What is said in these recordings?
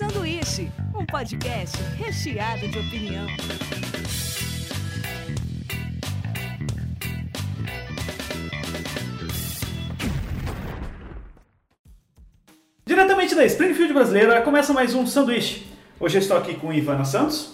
Sanduíche, um podcast recheado de opinião. Diretamente da Springfield brasileira, começa mais um Sanduíche. Hoje eu estou aqui com Ivana Santos,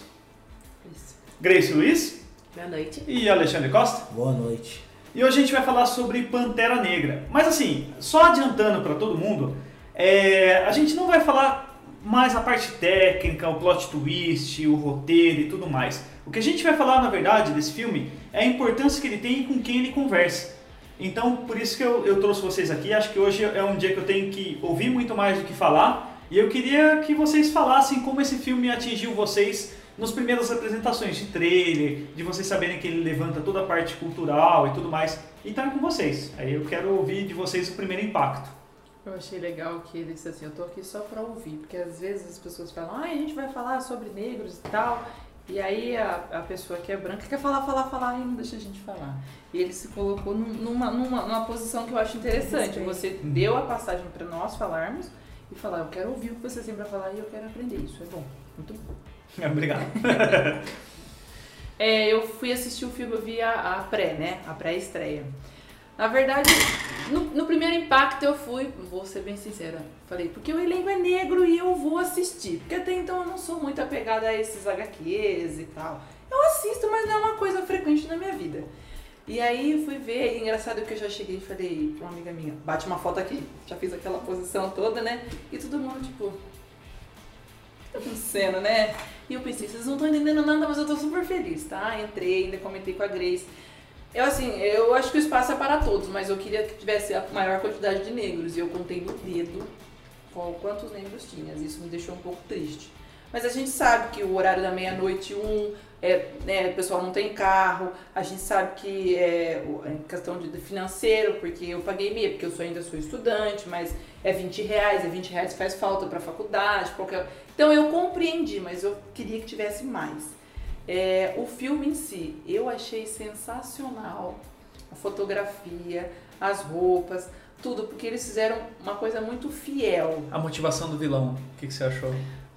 Grace Luiz Boa noite. e Alexandre Costa. Boa noite. E hoje a gente vai falar sobre Pantera Negra. Mas assim, só adiantando para todo mundo, é, a gente não vai falar mais a parte técnica, o plot twist, o roteiro e tudo mais. O que a gente vai falar, na verdade, desse filme é a importância que ele tem e com quem ele conversa. Então, por isso que eu, eu trouxe vocês aqui. Acho que hoje é um dia que eu tenho que ouvir muito mais do que falar. E eu queria que vocês falassem como esse filme atingiu vocês nas primeiras apresentações de trailer, de vocês saberem que ele levanta toda a parte cultural e tudo mais. Então é com vocês. Aí eu quero ouvir de vocês o primeiro impacto. Eu achei legal que ele disse assim, eu tô aqui só pra ouvir, porque às vezes as pessoas falam, ah, a gente vai falar sobre negros e tal, e aí a, a pessoa que é branca quer falar, falar, falar e não deixa a gente falar. E ele se colocou num- numa, numa, numa posição que eu acho interessante. Você deu a passagem pra nós falarmos e falar, eu quero ouvir o que você tem pra falar e eu quero aprender isso. É bom, muito bom. Obrigado. É, eu fui assistir o filme, eu vi a, a pré, né? A pré-estreia. Na verdade, no, no primeiro impacto eu fui, vou ser bem sincera, falei, porque o elenco é negro e eu vou assistir. Porque até então eu não sou muito apegada a esses HQs e tal. Eu assisto, mas não é uma coisa frequente na minha vida. E aí fui ver, e engraçado que eu já cheguei e falei pra uma amiga minha, bate uma foto aqui. Já fiz aquela posição toda, né? E todo mundo, tipo, que tá acontecendo, né? E eu pensei, vocês não estão entendendo nada, mas eu tô super feliz, tá? Entrei, ainda comentei com a Grace. Eu, assim, eu acho que o espaço é para todos, mas eu queria que tivesse a maior quantidade de negros. E eu contei no dedo qual, quantos negros tinha. Isso me deixou um pouco triste. Mas a gente sabe que o horário da meia-noite, um, é, né, o pessoal não tem carro. A gente sabe que é é questão de financeiro, porque eu paguei meia, porque eu sou, ainda sou estudante, mas é 20 reais, é 20 reais faz falta para faculdade, qualquer... Então eu compreendi, mas eu queria que tivesse mais. É, o filme em si, eu achei sensacional. A fotografia, as roupas, tudo, porque eles fizeram uma coisa muito fiel. A motivação do vilão, o que, que você achou?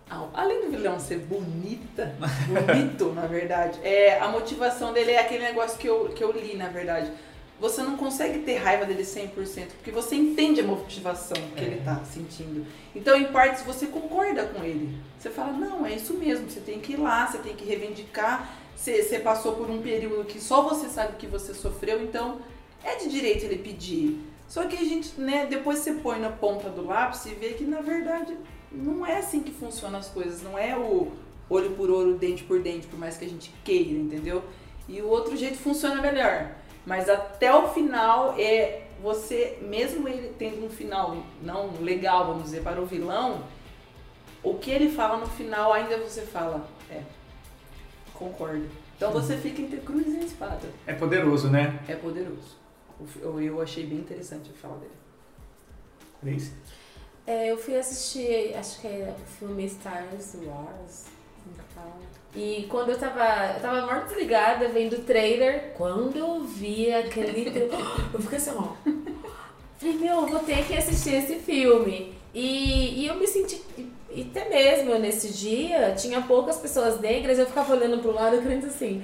Ao- Além do vilão ser bonita, bonito, na verdade, é, a motivação dele é aquele negócio que eu, que eu li, na verdade. Você não consegue ter raiva dele 100%, porque você entende a motivação que ele tá sentindo. Então, em partes, você concorda com ele. Você fala, não, é isso mesmo, você tem que ir lá, você tem que reivindicar. Você, você passou por um período que só você sabe que você sofreu, então é de direito ele pedir. Só que a gente, né, depois você põe na ponta do lápis e vê que, na verdade, não é assim que funcionam as coisas. Não é o olho por olho, dente por dente, por mais que a gente queira, entendeu? E o outro jeito funciona melhor. Mas até o final é você, mesmo ele tendo um final não legal, vamos dizer, para o vilão, o que ele fala no final ainda você fala, é, concordo. Então você fica entre cruz e espada. É poderoso, né? É poderoso. Eu, eu achei bem interessante a fala dele. Grace? É, eu fui assistir, acho que é o filme Stars Wars. como que fala? E quando eu tava. Eu tava morta desligada vendo o trailer, quando eu vi aquele. tra- Eu fiquei assim, ó. Falei, meu, eu vou ter que assistir esse filme. E, e eu me senti. E até mesmo nesse dia, tinha poucas pessoas negras, eu ficava olhando pro lado crendo assim.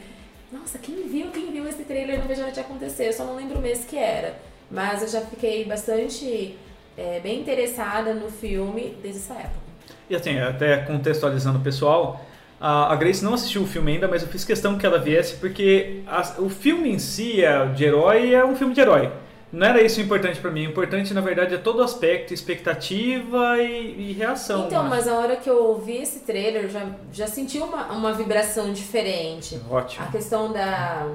Nossa, quem viu, quem viu esse trailer não vejo a noite acontecer. Eu só não lembro o mês que era. Mas eu já fiquei bastante é, bem interessada no filme desde essa época. E assim, até contextualizando o pessoal, a a Grace não assistiu o filme ainda, mas eu fiz questão que ela viesse porque a- o filme em si é de herói é um filme de herói. Não era isso o importante pra mim. O importante, na verdade, é todo o aspecto, expectativa e, e reação. então, mas a hora que eu ouvi esse trailer, eu já, já senti uma, uma vibração diferente. Ótimo. A questão da,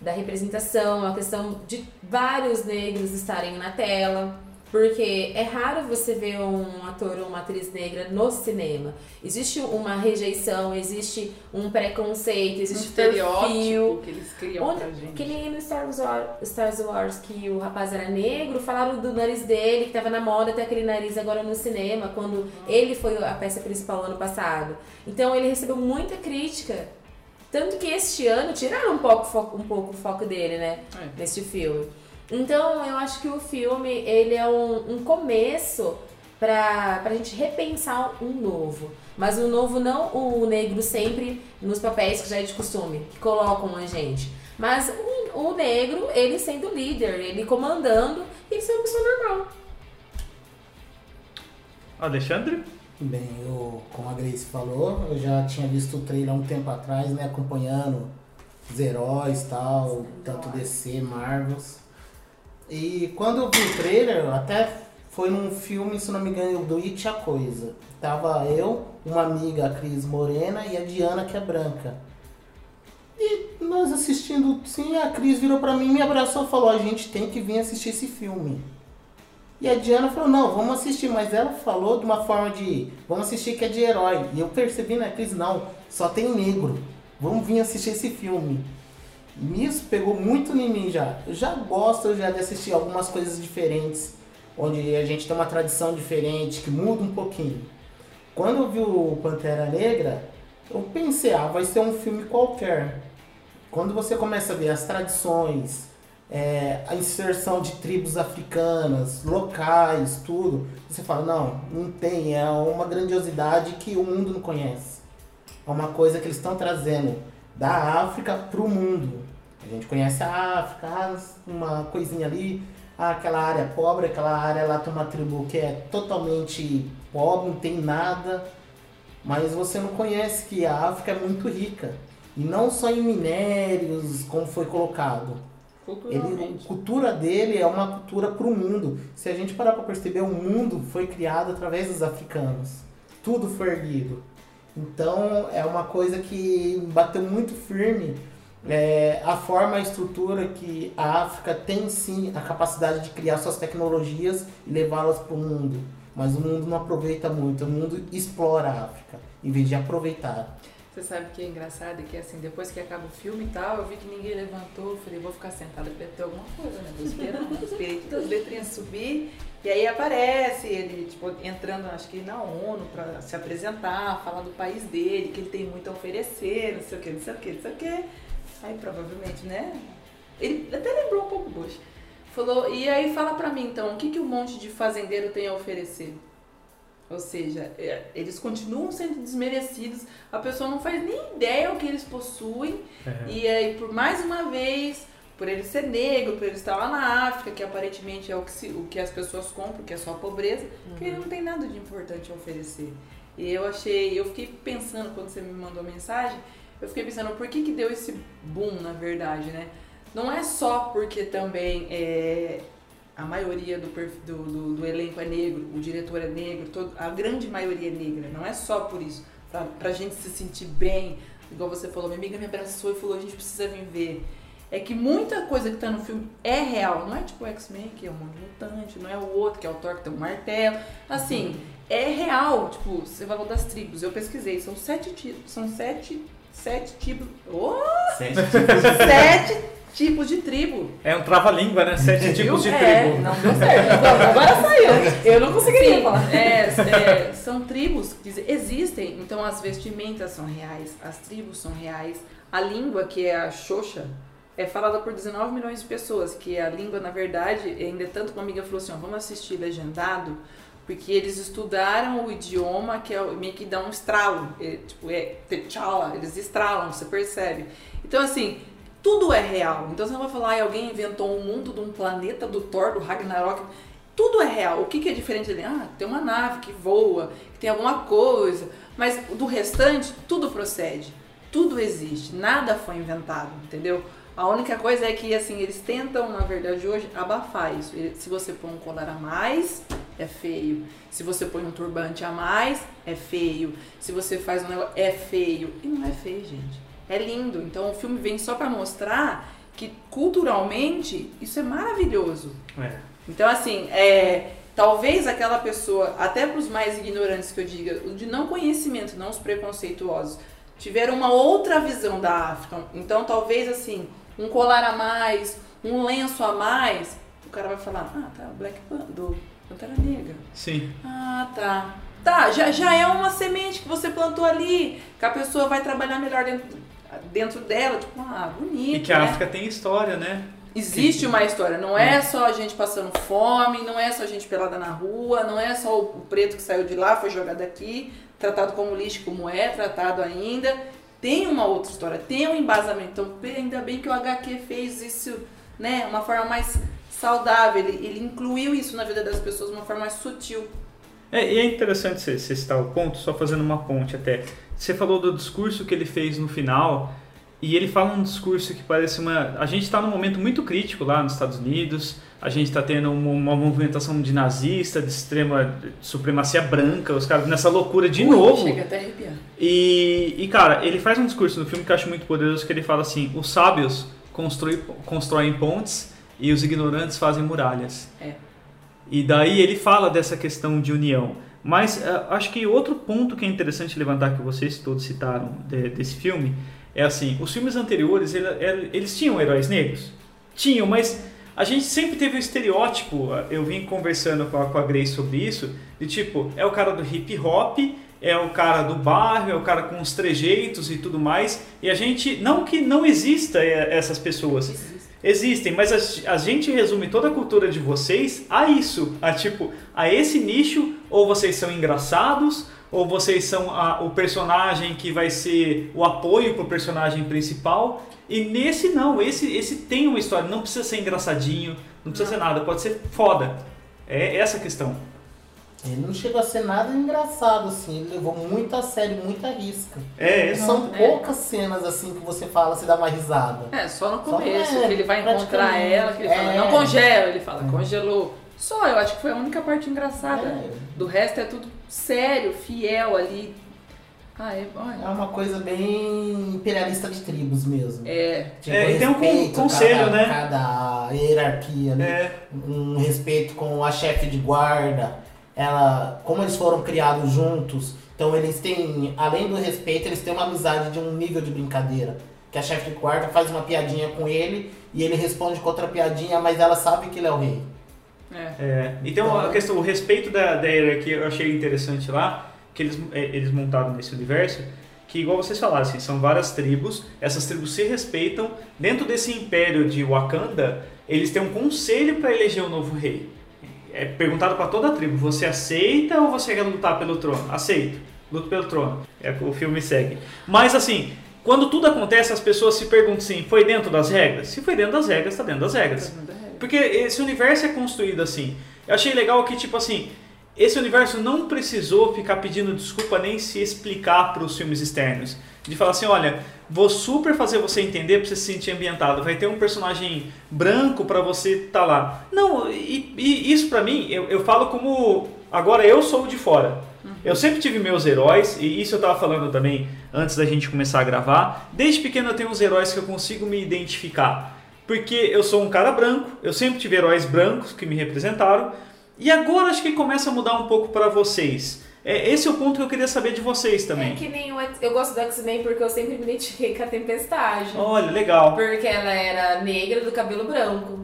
da representação, a questão de vários negros estarem na tela. Porque é raro você ver um ator ou uma atriz negra no cinema. Existe uma rejeição, existe um preconceito, Um existe perfil. estereótipo que eles criam Onde, pra gente. que nem no Star Wars, Star Wars, que o rapaz era negro, falaram do nariz dele, que tava na moda ter aquele nariz agora no cinema, quando ele foi a peça principal ano passado. Então ele recebeu muita crítica. Tanto que este ano tiraram um pouco, um pouco o foco dele, né? É. Neste filme. Então eu acho que o filme, ele é um, um começo pra, pra gente repensar um novo. Mas o novo não o negro sempre nos papéis que já é de costume, que colocam a gente. Mas o, o negro, ele sendo líder, ele comandando e sendo uma pessoa normal. Alexandre? Bem, eu, como a Grace falou, eu já tinha visto o trailer há um tempo atrás, né? Acompanhando os heróis e tal, tanto DC, Marvels. E quando eu vi o trailer, até foi num filme, se não me engano, do It a Coisa. Tava eu, uma amiga, a Cris Morena, e a Diana, que é branca. E nós assistindo, sim, a Cris virou pra mim, me abraçou e falou, a gente tem que vir assistir esse filme. E a Diana falou, não, vamos assistir, mas ela falou de uma forma de, vamos assistir que é de herói. E eu percebi na Cris, não, só tem negro. Vamos vir assistir esse filme. Isso pegou muito em mim já. Eu já gosto já de assistir algumas coisas diferentes, onde a gente tem uma tradição diferente, que muda um pouquinho. Quando eu vi o Pantera Negra, eu pensei, ah, vai ser um filme qualquer. Quando você começa a ver as tradições, é, a inserção de tribos africanas, locais, tudo, você fala, não, não tem, é uma grandiosidade que o mundo não conhece. É uma coisa que eles estão trazendo da África para o mundo. A gente conhece a África, uma coisinha ali, aquela área pobre, aquela área lá tem uma tribo que é totalmente pobre, não tem nada, mas você não conhece que a África é muito rica. E não só em minérios, como foi colocado. Ele, a cultura dele é uma cultura para o mundo. Se a gente parar para perceber, o mundo foi criado através dos africanos. Tudo foi erguido. Então é uma coisa que bateu muito firme é, a forma, a estrutura que a África tem sim a capacidade de criar suas tecnologias e levá-las para o mundo. Mas o mundo não aproveita muito, o mundo explora a África em vez de aproveitar. Você sabe que é engraçado? Que assim, depois que acaba o filme e tal, eu vi que ninguém levantou, eu falei, vou ficar sentada, deve ter alguma coisa, né? Tô esperando, esperei todas as letrinhas subir, e aí aparece ele, tipo, entrando, acho que na ONU, pra se apresentar, falar do país dele, que ele tem muito a oferecer, não sei o que, não sei o que, não sei o que. Aí provavelmente, né? Ele até lembrou um pouco o Bush. Falou, e aí fala pra mim então, o que, que um monte de fazendeiro tem a oferecer? Ou seja, é, eles continuam sendo desmerecidos, a pessoa não faz nem ideia o que eles possuem, e aí por mais uma vez, por ele ser negro, por ele estar lá na África, que aparentemente é o que, se- o que as pessoas compram, que é só pobreza, que ele não tem nada de importante a oferecer. E eu achei, eu fiquei pensando quando você me mandou a mensagem, eu fiquei pensando por que que deu esse boom, na verdade, né? Não é só porque também é, a maioria do, do, do, do elenco é negro, o diretor é negro, todo, a grande maioria é negra. Não é só por isso. Pra, pra gente se sentir bem, igual você falou, minha amiga me abraçou e falou, a gente precisa vir ver. É que muita coisa que tá no filme é real. Não é tipo o X-Men, que é um monte de mutante, não é o outro, que é o Thor, que tem um martelo. Assim, é real. Tipo, você falou das tribos. Eu pesquisei, são sete. São sete, sete tipos. Oh, Sete tipos sete tipos de tribo. É um trava-língua, né? Sete tipos de é, tribo. Não deu certo. Agora saiu. Eu não conseguiria Sim, falar. é, é, são tribos que existem, então as vestimentas são reais, as tribos são reais, a língua, que é a Xoxa, é falada por 19 milhões de pessoas, que a língua, na verdade, ainda é tanto que uma amiga falou assim, ó, vamos assistir legendado, porque eles estudaram o idioma que é meio que dá um estralo, é, tipo, é tchala, eles estralam, você percebe. Então, assim, tudo é real. Então você não vai falar, "Ai, alguém inventou um mundo de um planeta do Thor, do Ragnarok. Tudo é real. O que, que é diferente dele? Ah, tem uma nave que voa, que tem alguma coisa. Mas do restante, tudo procede. Tudo existe. Nada foi inventado, entendeu? A única coisa é que, assim, eles tentam, na verdade, hoje, abafar isso. Se você põe um colar a mais, é feio. Se você põe um turbante a mais, é feio. Se você faz um negócio, é feio. E não é feio, gente. É lindo. Então o filme vem só pra mostrar que culturalmente isso é maravilhoso. É. Então, assim, é, talvez aquela pessoa, até para os mais ignorantes que eu diga, de não conhecimento, não os preconceituosos, tiveram uma outra visão da África. Então, talvez, assim, um colar a mais, um lenço a mais, o cara vai falar, ah, tá, Black Panther, do Pantera Negra. Sim. Ah, tá. Tá, já, já é uma semente que você plantou ali, que a pessoa vai trabalhar melhor dentro, dentro dela, tipo, ah, bonito, E que a né? África tem história, né? Existe uma história, não é só a gente passando fome, não é só a gente pelada na rua, não é só o preto que saiu de lá, foi jogado aqui, tratado como lixo, como é tratado ainda. Tem uma outra história, tem um embasamento. Então, ainda bem que o HQ fez isso, né, uma forma mais saudável. Ele, ele incluiu isso na vida das pessoas de uma forma mais sutil. É, e é interessante você, você citar o ponto, só fazendo uma ponte até. Você falou do discurso que ele fez no final, e ele fala um discurso que parece uma. A gente está num momento muito crítico lá nos Estados Unidos, a gente está tendo uma, uma movimentação de nazista, de extrema supremacia branca, os caras nessa loucura de Ui, novo. Chega até arrepiar. E, e, cara, ele faz um discurso no filme que eu acho muito poderoso, que ele fala assim, os sábios constroem pontes e os ignorantes fazem muralhas. É. E daí ele fala dessa questão de união. Mas eh, acho que outro ponto que é interessante levantar, que vocês todos citaram de- desse filme, é assim, os filmes anteriores, ele- ele- eles tinham heróis negros? Tinham, mas a gente sempre teve o estereótipo, eu vim conversando com a, com a Grace sobre isso, de tipo, é o cara do hip hop, é o cara do bairro, é o cara com os trejeitos e tudo mais, e a gente, não que não exista eh, essas pessoas, Existem, mas a, a gente resume toda a cultura de vocês a isso, a tipo, a esse nicho, ou vocês são engraçados, ou vocês são a- o personagem que vai ser o apoio pro personagem principal. E nesse não, esse, esse tem uma história, não precisa ser engraçadinho, não precisa ser nada, pode ser foda. É essa a questão. Ele não chegou a ser nada engraçado, assim. Ele levou muito a sério, muita risca. É, E exato. São É. poucas cenas, assim, que você fala, você dá uma risada. É, só no Só- começo, é, que ele vai encontrar ela, que ele fala, É. não congela, ele fala, congelou. Só, eu acho que foi a única parte engraçada. É. Do resto é tudo sério, fiel ali. Ah, é, É uma coisa bem imperialista de tribos mesmo. É, Tipo, É, e tem um conselho, cada, né? Cada hierarquia ali. É. Um respeito com a chefe de guarda. Ela, como eles foram criados juntos, então eles têm, além do respeito, eles têm uma amizade de um nível de brincadeira. Que a chefe de guarda faz uma piadinha com ele e ele responde com outra piadinha, mas ela sabe que ele é o rei. é. É, então a questão, o respeito da, da hierarquia eu achei interessante lá, que eles, é, eles montaram nesse universo, que igual vocês falaram, assim, são várias tribos, essas tribos se respeitam, dentro desse império de Wakanda, eles têm um conselho para eleger o novo rei. É perguntado para toda a tribo, você aceita ou você quer lutar pelo trono? Aceito, luto pelo trono. É o filme segue. Mas assim, quando tudo acontece, as pessoas se perguntam assim, foi dentro das regras? Se foi dentro das regras, está dentro das regras. Porque esse universo é construído assim. Eu achei legal que, tipo assim, esse universo não precisou ficar pedindo desculpa nem se explicar para os filmes externos. De falar assim, olha, vou super fazer você entender para você se sentir ambientado. Vai ter um personagem branco para você estar lá. Não, e, e isso para mim, eu, eu falo como. Agora eu sou de fora. Eu sempre tive meus heróis, e isso eu tava falando também antes da gente começar a gravar. Desde pequeno eu tenho uns heróis que eu consigo me identificar. Porque eu sou um cara branco, eu sempre tive heróis brancos que me representaram. E agora acho que começa a mudar um pouco para vocês. É, esse é o ponto que eu queria saber de vocês também. É que nem o eu gosto do X-Men porque eu sempre me identifiquei com a Tempestade. Olha, legal. Porque ela era negra do cabelo branco.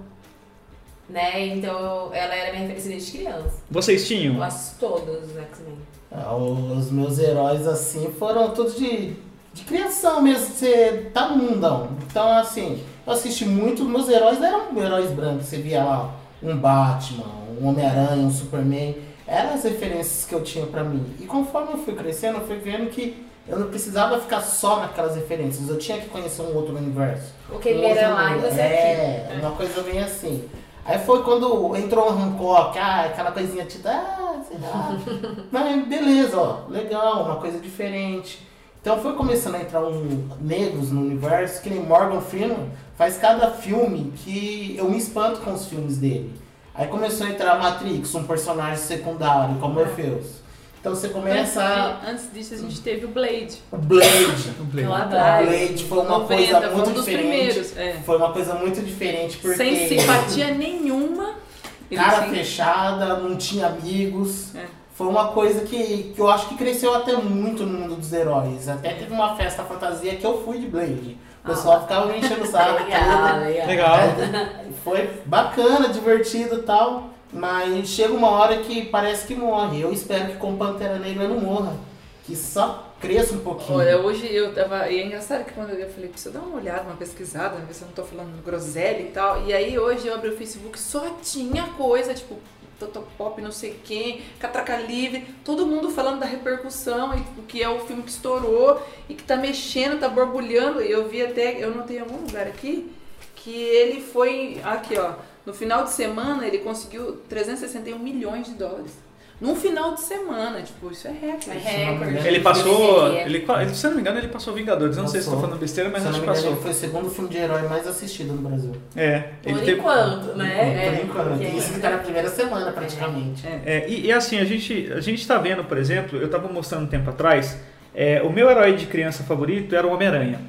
Né? Então ela era minha referência desde criança. Vocês tinham? Eu assisto todos os X-Men. Ah, Os meus heróis, assim, foram todos de, de criação mesmo, você tá no mundão. Então, assim, eu assisti muito, meus heróis eram heróis brancos. Você via lá um Batman, um Homem-Aranha, um Superman. Eram as referências que eu tinha pra mim. E conforme eu fui crescendo, eu fui vendo que eu não precisava ficar só naquelas referências. Eu tinha que conhecer um outro universo. O que ele Um outro era lá e você é, aqui. uma coisa bem assim. Aí foi quando entrou o Hancock, ah, aquela coisinha tipo, ah, sei lá. Mas beleza, ó, legal, uma coisa diferente. Então foi começando a entrar um negros no universo, que nem Morgan Freeman faz cada filme que eu me espanto com os filmes dele. Aí começou a entrar Matrix, um personagem secundário, como Morpheus. Então você começa a... Antes, antes disso, a gente teve o Blade. O Blade. Lá O atrás. Blade foi uma 90, coisa foi muito um dos diferente. primeiros. É. Foi uma coisa muito diferente porque... Sem simpatia nenhuma. cara tinha- fechada, não tinha amigos. É. Foi uma coisa que, que eu acho que cresceu até muito no mundo dos heróis. Até teve uma festa fantasia que eu fui de Blade. O pessoal ficava me enchendo o saco. Legal, legal. Legal. Foi bacana, divertido e tal. Mas chega uma hora que parece que morre. Eu espero que com Pantera Negra não morra. Que só cresça um pouquinho. Olha, hoje eu tava. E é engraçado que quando eu falei, preciso dar uma olhada, uma pesquisada, ver se eu não tô falando groselha e tal. E aí hoje eu abri o Facebook, só tinha coisa, tipo, Totopop, não sei quem, Catraca Livre, todo mundo falando da repercussão e o que é o filme que estourou e que tá mexendo, tá borbulhando. Eu vi até, eu notei em algum lugar aqui, que ele foi, aqui ó, no final de semana ele conseguiu 361 milhões de dólares. Num final de semana, tipo, isso é recorde. É recorde. Ele passou. Ele, ele- se eu não me engano, ele passou Vingadores. Eu não sei se estou Passou. falando besteira, mas Se eu acho não que me engano, passou. ele foi o segundo filme de herói mais assistido no Brasil. É, ele Por teve- enquanto, né? Por enquanto. porque- Isso que tá na primeira semana, praticamente. É, e, e assim, a gente, a gente tá vendo, por exemplo, eu tava mostrando um tempo atrás, é, o meu herói de criança favorito era o Homem-Aranha.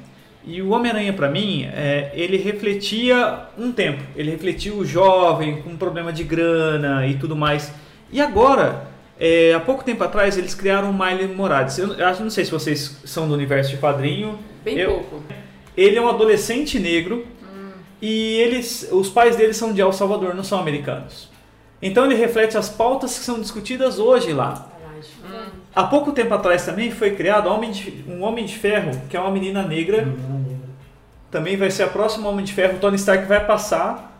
E o Homem-Aranha, pra mim, é, ele refletia um tempo. Ele refletia o jovem com problema de grana e tudo mais. E agora, é, há pouco tempo atrás, eles criaram o Miles Morales. Eu, eu acho- não sei se vocês são do universo de quadrinho. Bem Eu- pouco. Ele é um adolescente negro e eles, os pais dele são de El Salvador, não são americanos. Então ele reflete as pautas que são discutidas hoje lá. Há pouco tempo atrás também foi criado Homem de- um Homem de Ferro, que é uma menina negra. Menina negra. Também vai ser a próxima Homem de Ferro. O Tony Stark vai passar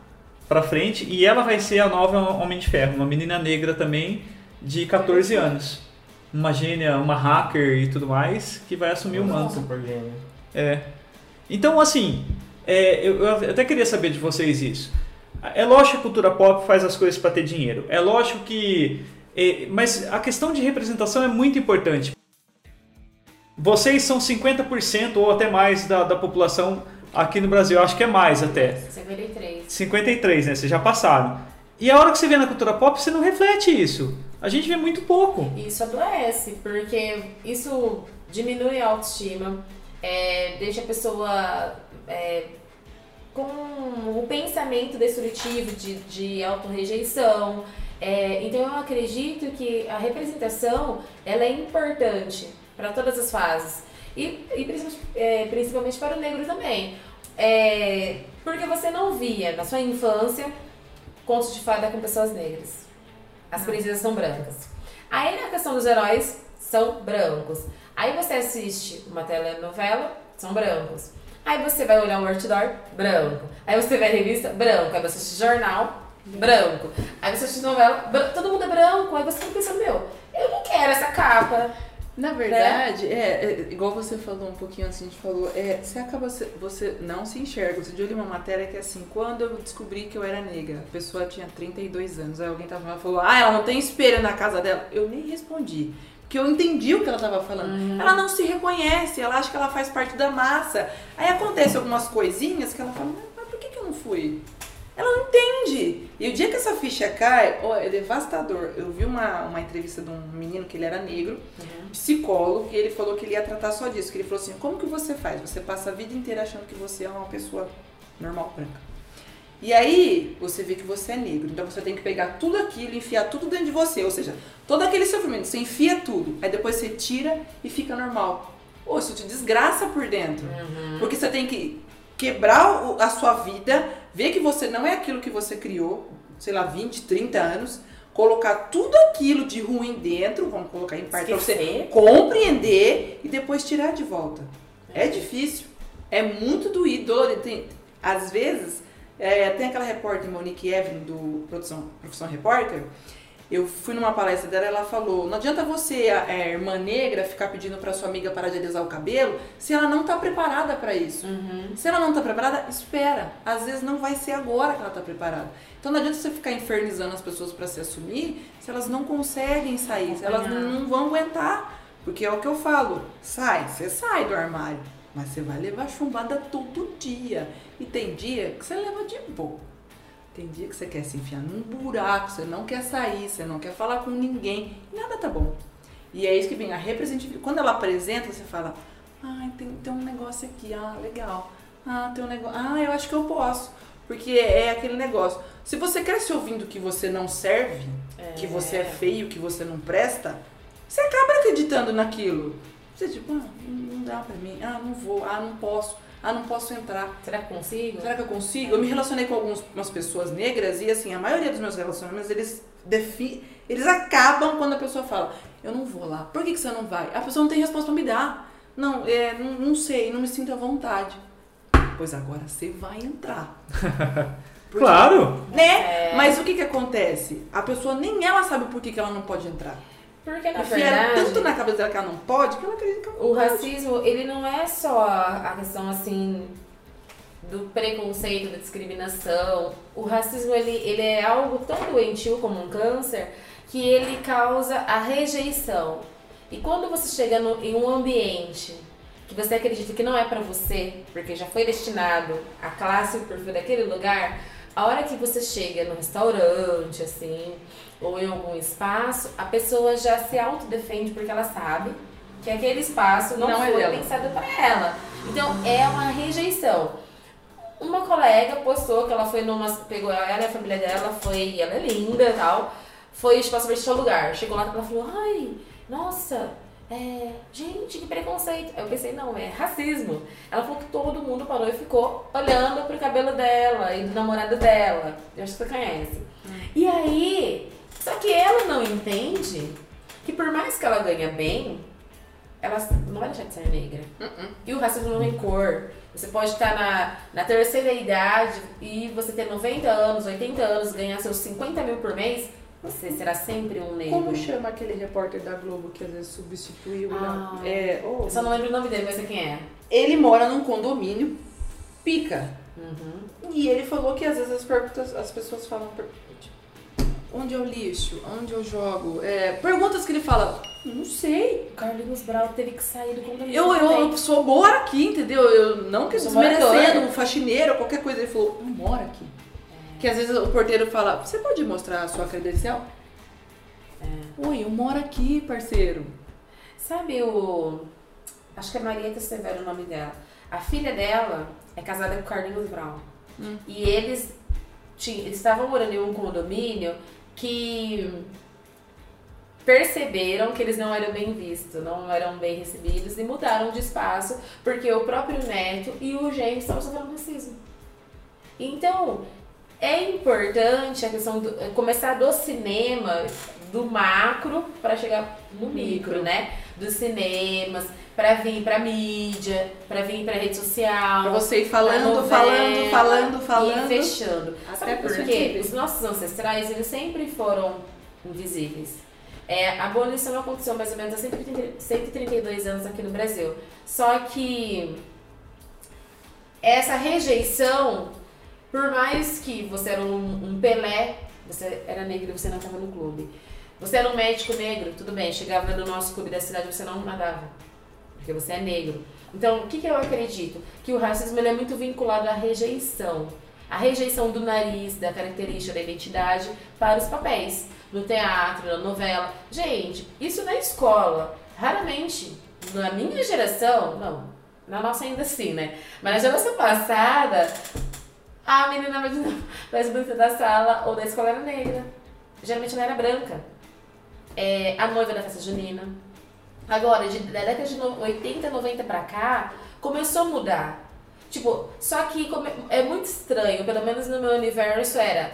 pra frente e ela vai ser a nova Homem de Ferro, uma menina negra também de 14 anos. Uma gênia, uma hacker e tudo mais, que vai assumir o manto. Super gênio. É. Então, assim, é, eu, eu até queria saber de vocês isso. É lógico que a cultura pop faz as coisas para ter dinheiro. É lógico que. é, mas a questão de representação é muito importante. Vocês são 50% ou até mais da, da população aqui no Brasil. Acho que é mais até. 53. 53, né? Vocês já passaram. E a hora que você vê na cultura pop, você não reflete isso. A gente vê muito pouco. Isso adoece, porque isso diminui a autoestima, é, deixa a pessoa é, com o pensamento destrutivo de, de autorrejeição. É, então eu acredito que a representação ela é importante para todas as fases. E, e principalmente, é, principalmente para o negro também. É, porque você não via na sua infância contos de fada com pessoas negras. As princesas são brancas. Aí na questão dos heróis, são brancos. Aí você assiste uma telenovela, são brancos. Aí você vai olhar um outdoor, branco. Aí você vai revista, branco. Aí você assiste jornal, branco. Aí você assiste novela, bran- todo mundo é branco. Aí você fica pensando, meu, eu não quero essa capa. Na verdade, é, é, igual você falou um pouquinho assim, a gente falou, é, você acaba, você não se enxerga. Você li uma matéria que é assim, quando eu descobri que eu era negra, a pessoa tinha 32 anos, aí alguém tava falando, falou, ah, ela não tem espelho na casa dela. Eu nem respondi. Porque eu entendi o que ela tava falando. Ela não se reconhece, ela acha que ela faz parte da massa. Aí acontece algumas coisinhas que ela fala, mas, mas por que, que eu não fui? Ela não entende. E o dia que essa ficha cai, ó, é devastador. Eu vi uma, uma entrevista de um menino que ele era negro, psicólogo, e ele falou que ele ia tratar só disso. Que ele falou assim, como que você faz? Você passa a vida inteira achando que você é uma pessoa normal, branca. E aí, você vê que você é negro. Então você tem que pegar tudo aquilo e enfiar tudo dentro de você. Ou seja, todo aquele sofrimento, você enfia tudo. Aí depois você tira e fica normal. Ô, isso te desgraça por dentro. Porque você tem que quebrar o- a sua vida, ver que você não é aquilo que você criou, sei lá, 20, 30 anos, colocar tudo aquilo de ruim dentro, vamos colocar em parte você compreender e depois tirar de volta. É difícil. É muito doído. Tem, às vezes, é, tem aquela repórter Monique Evelyn do Produção, Profissão Repórter. Eu fui numa palestra dela ela falou: não adianta você, a, a irmã negra, ficar pedindo pra sua amiga parar de alisar o cabelo se ela não tá preparada pra isso. Se ela não tá preparada, espera. Às vezes não vai ser agora que ela tá preparada. Então não adianta você ficar infernizando as pessoas pra se assumir se elas não conseguem sair, se elas Acompanhar. não vão aguentar. Porque é o que eu falo, sai, você sai do armário, mas você vai levar chumbada todo dia. E tem dia que você leva de boa. Tem dia que você quer se enfiar num buraco, você não quer sair, você não quer falar com ninguém, nada tá bom. E é isso que vem, a representatividade. Quando ela apresenta, você fala, ah, tem, tem um negócio aqui, ah, legal. Ah, tem um negócio, ah, eu acho que eu posso. Porque é aquele negócio. Se você cresce ouvindo que você não serve, que você é feio, que você não presta, você acaba acreditando naquilo. Você tipo, ah, não dá pra mim, ah, não vou, ah, não posso, ah, não posso entrar. Será que consigo? Será que eu consigo? Eu me relacionei com algumas pessoas negras e assim, a maioria dos meus relacionamentos, eles defi eles acabam quando a pessoa fala, eu não vou lá. Por que, que você não vai? A pessoa não tem resposta pra me dar. Não, é, não, não sei, não me sinto à vontade. Pois agora você vai entrar. Porque- Claro! Né? É. Mas o que que acontece? A pessoa nem ela sabe por que, que ela não pode entrar. Porque na verdade. tanto na cabeça dela que ela não pode, que ela acredita que ela não O pode. racismo, ele não é só a questão assim do preconceito, da discriminação. O racismo ele, ele é algo tão doentio como um câncer que ele causa a rejeição. E quando você chega no- em um ambiente que você acredita que não é pra você, porque já foi destinado a classe o perfil daquele lugar, a hora que você chega no restaurante, assim, ou em algum espaço, a pessoa já se autodefende porque ela sabe que aquele espaço não, Não é foi dela. pensado para ela. Então é uma rejeição. Uma colega postou que ela foi numa. Pegou ela e a família dela, foi. Ela é linda e tal. Foi, tipo, sobre tal lugar. Chegou lá e ela falou: ai, nossa, é, gente, que preconceito. Aí eu pensei: não, é racismo. Ela falou que todo mundo parou e ficou olhando pro cabelo dela e do namorado dela. Eu acho que você conhece. E aí, só que ela não entende que por mais que ela ganha bem, ela não vai deixar de ser negra. E o racismo não tem cor. Você pode estar na, na terceira idade e você ter 90 anos, 80 anos, ganhar seus 50 mil por mês, você será sempre um negro. Como chama aquele repórter da Globo que às vezes substituiu? Ah. é, oh, Eu só não lembro o nome dele, mas sei quem é. Ele mora num condomínio, pica. Uhum. E ele falou que às vezes as perguntas, as pessoas falam onde é o lixo, onde eu jogo. É, perguntas que ele fala, não sei. Carlinhos Brau teve que sair do condomínio. Eu, eu, sou mora aqui, entendeu? Eu não que Sou desmerecendo um faxineiro qualquer coisa. Ele falou, eu moro aqui. Que às vezes o porteiro fala, você pode mostrar a sua credencial? Oi, eu moro aqui, parceiro. Sabe o. Acho que é Marieta Severo o nome dela. A filha dela é casada com o Carlinhos Brown. Hum. E eles, tinham, eles estavam morando em um condomínio que perceberam que eles não eram bem vistos, não eram bem recebidos e mudaram de espaço porque o próprio neto e o genro estavam sofrendo racismo. Então, é importante a questão do começar do cinema, do macro, para chegar no micro, né? Dos cinemas, para vir pra mídia, para vir pra rede social. Pra você ir falando, novela, falando, falando, E falando. fechando. Até Sabe a por pessoa quê? entender. Os nossos ancestrais, eles sempre foram invisíveis. É, a abolição aconteceu mais ou menos há 130 132 anos aqui no Brasil. Só que essa rejeição, por mais que você era um, um Pelé, você era negro e você não estava no clube. Você era um médico negro, tudo bem, chegava no nosso clube da cidade você não nadava, porque você é negro. Então, o que, que eu acredito? Que o racismo é muito vinculado à rejeição. A rejeição do nariz, da característica, da identidade para os papéis. No teatro, na novela. Gente, isso na escola. Raramente, na minha geração, não, na nossa ainda assim, né? Mas na geração passada, a menina mais, mais bonita da sala ou da escola era negra. Geralmente ela era branca. É, a noiva da festa junina. Agora, de, da década de no- 80, 90 pra cá, começou a mudar. Tipo, só que é muito estranho, pelo menos no meu universo era.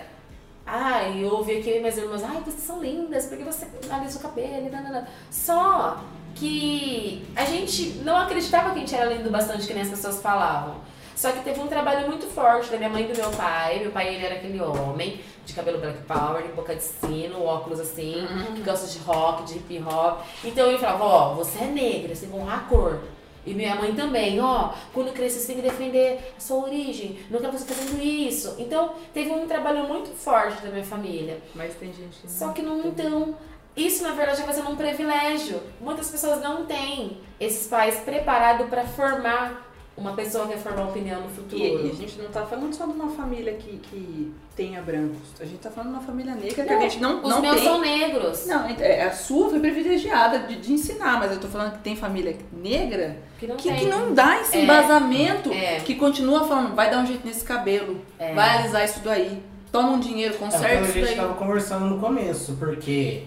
Ai, eu ouvi aqui minhas irmãs, ai, vocês são lindas, porque você alisa o cabelo, nanana. Só que a gente não acreditava que a gente era lindo bastante, que nem as pessoas falavam. Só que teve um trabalho muito forte da minha mãe e do meu pai. Meu pai, ele era aquele homem de cabelo black power, de boca de sino, óculos assim, que gosta de rock, de hip hop. Então ele falava, ó, você é negra, você vai honrar a cor. E minha mãe também, ó, quando crescer você tem que defender a sua origem, não quero você fazendo isso. Então, teve um trabalho muito forte da minha família. Mas tem gente que Só que não então. Isso na verdade vai sendo um privilégio. Muitas pessoas não têm esses pais preparados para formar uma pessoa que vai formar opinião no futuro. E, e a gente não tá falando só de uma família que, que tenha brancos. A gente tá falando de uma família negra que Não, a gente não, Os não meus tem. são negros. Não, é, a sua foi privilegiada de, de ensinar, mas eu tô falando que tem família negra que não que, tem. que não dá esse É, embasamento, é. que continua falando, vai dar um jeito nesse cabelo, É. vai alisar isso daí, toma um dinheiro, É que conserta a isso gente daí. tava conversando no começo, porque